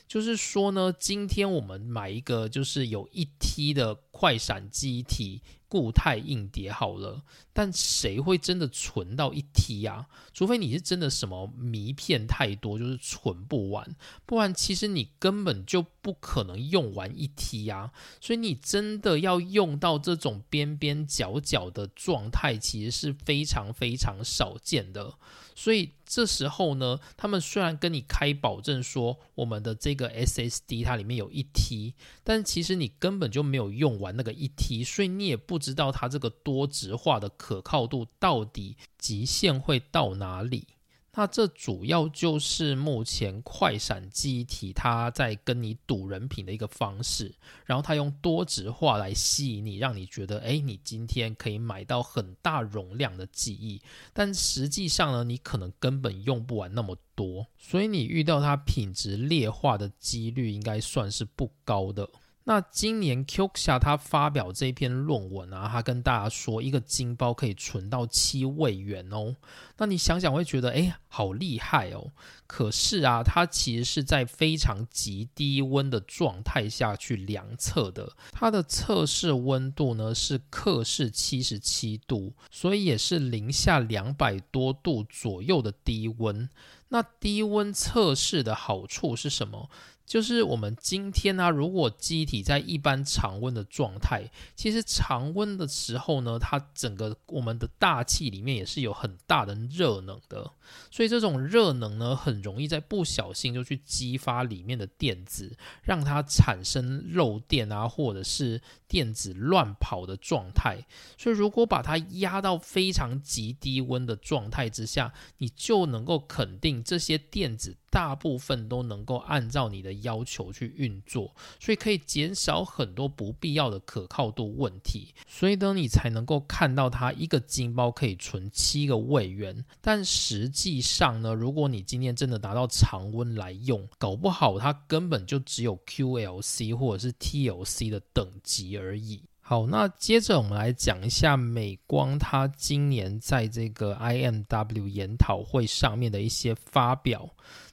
就是说呢，今天我们买一个就是有一 T 的快闪机体。固态硬碟好了，但谁会真的存到一 T 啊？除非你是真的什么迷片太多，就是存不完，不然其实你根本就不可能用完一 T 啊。所以你真的要用到这种边边角角的状态，其实是非常非常少见的。所以这时候呢，他们虽然跟你开保证说我们的这个 SSD 它里面有一 T，但其实你根本就没有用完那个一 T，所以你也不知道它这个多值化的可靠度到底极限会到哪里。那这主要就是目前快闪记忆体它在跟你赌人品的一个方式，然后它用多值化来吸引你，让你觉得，哎，你今天可以买到很大容量的记忆，但实际上呢，你可能根本用不完那么多，所以你遇到它品质劣化的几率应该算是不高的。那今年 Q 下他发表这篇论文啊，他跟大家说一个金包可以存到七位元哦。那你想想会觉得哎，好厉害哦。可是啊，它其实是在非常极低温的状态下去量测的，它的测试温度呢是克氏七十七度，所以也是零下两百多度左右的低温。那低温测试的好处是什么？就是我们今天呢，如果机体在一般常温的状态，其实常温的时候呢，它整个我们的大气里面也是有很大的热能的，所以这种热能呢，很容易在不小心就去激发里面的电子，让它产生漏电啊，或者是电子乱跑的状态。所以如果把它压到非常极低温的状态之下，你就能够肯定这些电子。大部分都能够按照你的要求去运作，所以可以减少很多不必要的可靠度问题。所以呢，你才能够看到它一个金包可以存七个位元。但实际上呢，如果你今天真的拿到常温来用，搞不好它根本就只有 QLC 或者是 TLC 的等级而已。好，那接着我们来讲一下美光它今年在这个 IMW 研讨会上面的一些发表。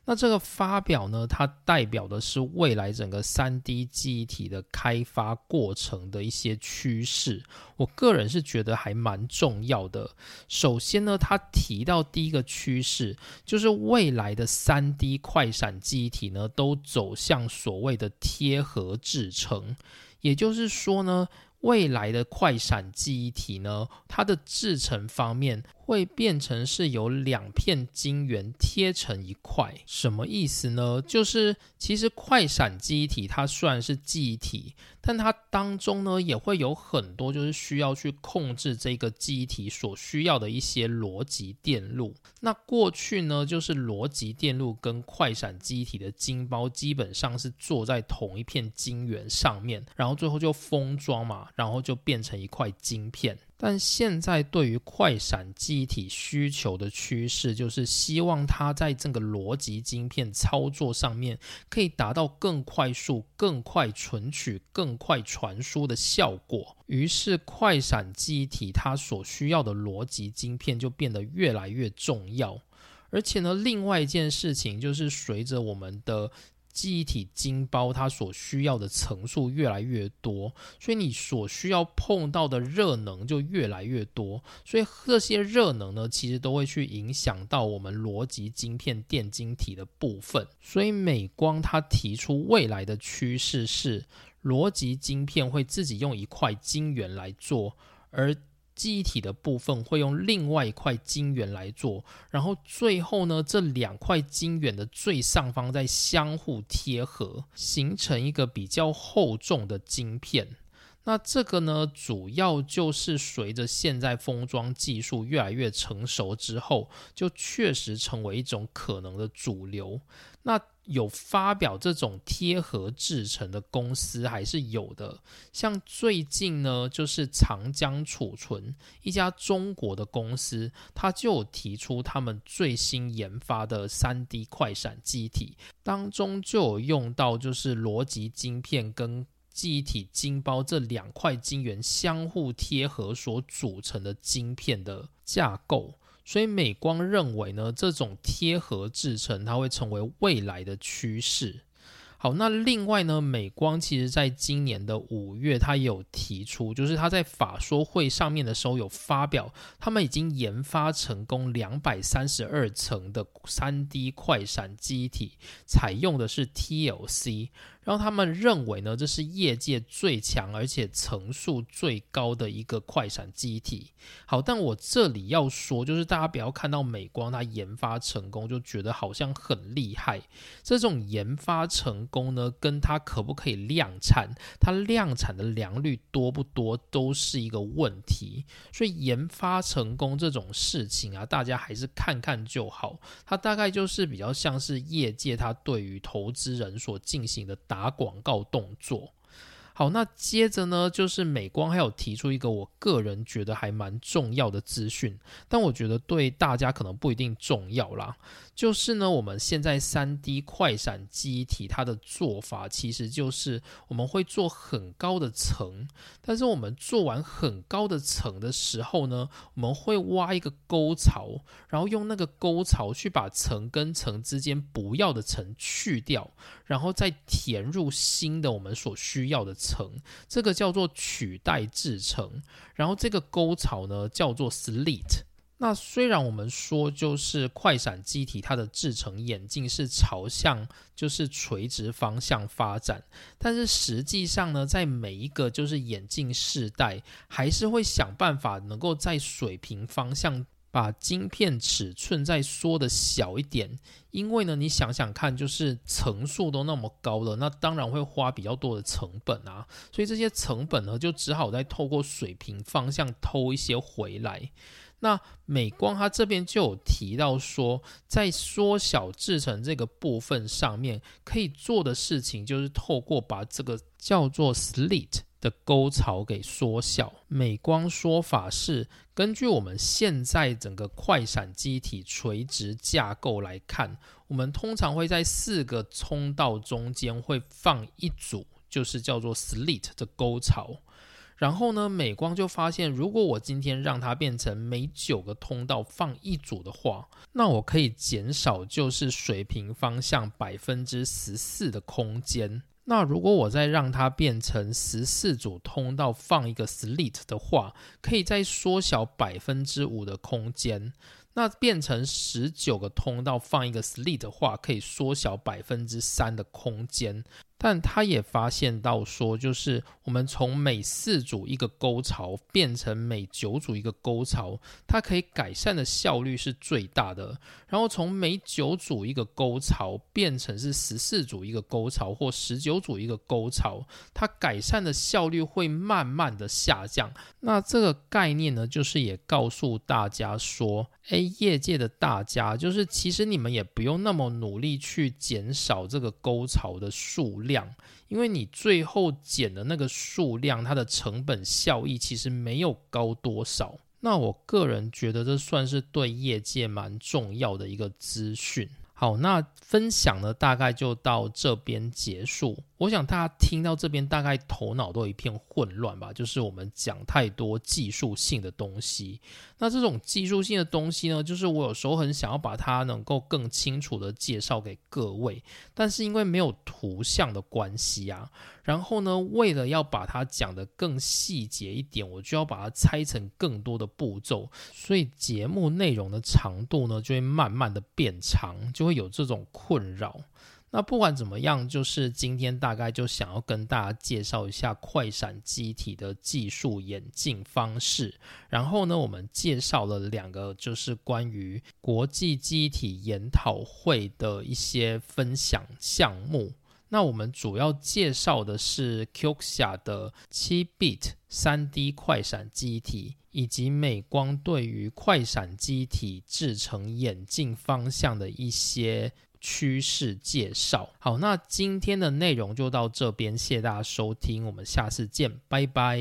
那这个发表呢，它代表的是未来整个三 D 记忆体的开发过程的一些趋势。我个人是觉得还蛮重要的。首先呢，它提到第一个趋势就是未来的三 D 快闪记忆体呢，都走向所谓的贴合制成，也就是说呢。未来的快闪记忆体呢，它的制成方面会变成是由两片晶圆贴成一块，什么意思呢？就是其实快闪记忆体它虽然是记忆体，但它当中呢也会有很多就是需要去控制这个记忆体所需要的一些逻辑电路。那过去呢，就是逻辑电路跟快闪记忆体的晶包基本上是坐在同一片晶圆上面，然后最后就封装嘛。然后就变成一块晶片，但现在对于快闪记忆体需求的趋势，就是希望它在这个逻辑晶片操作上面可以达到更快速、更快存取、更快传输的效果。于是，快闪记忆体它所需要的逻辑晶片就变得越来越重要。而且呢，另外一件事情就是，随着我们的记忆体晶包它所需要的层数越来越多，所以你所需要碰到的热能就越来越多，所以这些热能呢，其实都会去影响到我们逻辑晶片电晶体的部分。所以美光它提出未来的趋势是，逻辑晶片会自己用一块晶圆来做，而记忆体的部分会用另外一块晶圆来做，然后最后呢，这两块晶圆的最上方再相互贴合，形成一个比较厚重的晶片。那这个呢，主要就是随着现在封装技术越来越成熟之后，就确实成为一种可能的主流。那有发表这种贴合制成的公司还是有的，像最近呢，就是长江储存一家中国的公司，它就有提出他们最新研发的三 D 快闪机体当中就有用到就是逻辑晶片跟记忆体晶包这两块晶圆相互贴合所组成的晶片的架构。所以美光认为呢，这种贴合制成它会成为未来的趋势。好，那另外呢，美光其实在今年的五月，它有提出，就是它在法说会上面的时候有发表，他们已经研发成功两百三十二层的三 D 快闪机体，采用的是 TLC。让他们认为呢，这是业界最强而且层数最高的一个快闪机体。好，但我这里要说，就是大家不要看到美光它研发成功就觉得好像很厉害。这种研发成功呢，跟它可不可以量产，它量产的良率多不多，都是一个问题。所以研发成功这种事情啊，大家还是看看就好。它大概就是比较像是业界它对于投资人所进行的。打广告动作，好，那接着呢，就是美光还有提出一个我个人觉得还蛮重要的资讯，但我觉得对大家可能不一定重要啦。就是呢，我们现在三 D 快闪机体它的做法，其实就是我们会做很高的层，但是我们做完很高的层的时候呢，我们会挖一个沟槽，然后用那个沟槽去把层跟层之间不要的层去掉，然后再填入新的我们所需要的层，这个叫做取代制成，然后这个沟槽呢叫做 slit。那虽然我们说就是快闪机体，它的制成眼镜是朝向就是垂直方向发展，但是实际上呢，在每一个就是眼镜世代，还是会想办法能够在水平方向把晶片尺寸再缩的小一点。因为呢，你想想看，就是层数都那么高了，那当然会花比较多的成本啊，所以这些成本呢，就只好再透过水平方向偷一些回来。那美光它这边就有提到说，在缩小制成这个部分上面，可以做的事情就是透过把这个叫做 slit 的沟槽给缩小。美光说法是，根据我们现在整个快闪机体垂直架构来看，我们通常会在四个通道中间会放一组，就是叫做 slit 的沟槽。然后呢，美光就发现，如果我今天让它变成每九个通道放一组的话，那我可以减少就是水平方向百分之十四的空间。那如果我再让它变成十四组通道放一个 slit 的话，可以再缩小百分之五的空间。那变成十九个通道放一个 slit 的话，可以缩小百分之三的空间。但他也发现到说，就是我们从每四组一个沟槽变成每九组一个沟槽，它可以改善的效率是最大的。然后从每九组一个沟槽变成是十四组一个沟槽或十九组一个沟槽，它改善的效率会慢慢的下降。那这个概念呢，就是也告诉大家说，诶，业界的大家就是其实你们也不用那么努力去减少这个沟槽的数量。量，因为你最后减的那个数量，它的成本效益其实没有高多少。那我个人觉得这算是对业界蛮重要的一个资讯。好，那分享呢大概就到这边结束。我想大家听到这边，大概头脑都一片混乱吧。就是我们讲太多技术性的东西，那这种技术性的东西呢，就是我有时候很想要把它能够更清楚的介绍给各位，但是因为没有图像的关系啊，然后呢，为了要把它讲得更细节一点，我就要把它拆成更多的步骤，所以节目内容的长度呢，就会慢慢的变长，就会有这种困扰。那不管怎么样，就是今天大概就想要跟大家介绍一下快闪机体的技术演进方式。然后呢，我们介绍了两个就是关于国际机体研讨会的一些分享项目。那我们主要介绍的是 Qxia 的七 bit 三 D 快闪机体，以及美光对于快闪机体制成眼镜方向的一些。趋势介绍，好，那今天的内容就到这边，谢谢大家收听，我们下次见，拜拜。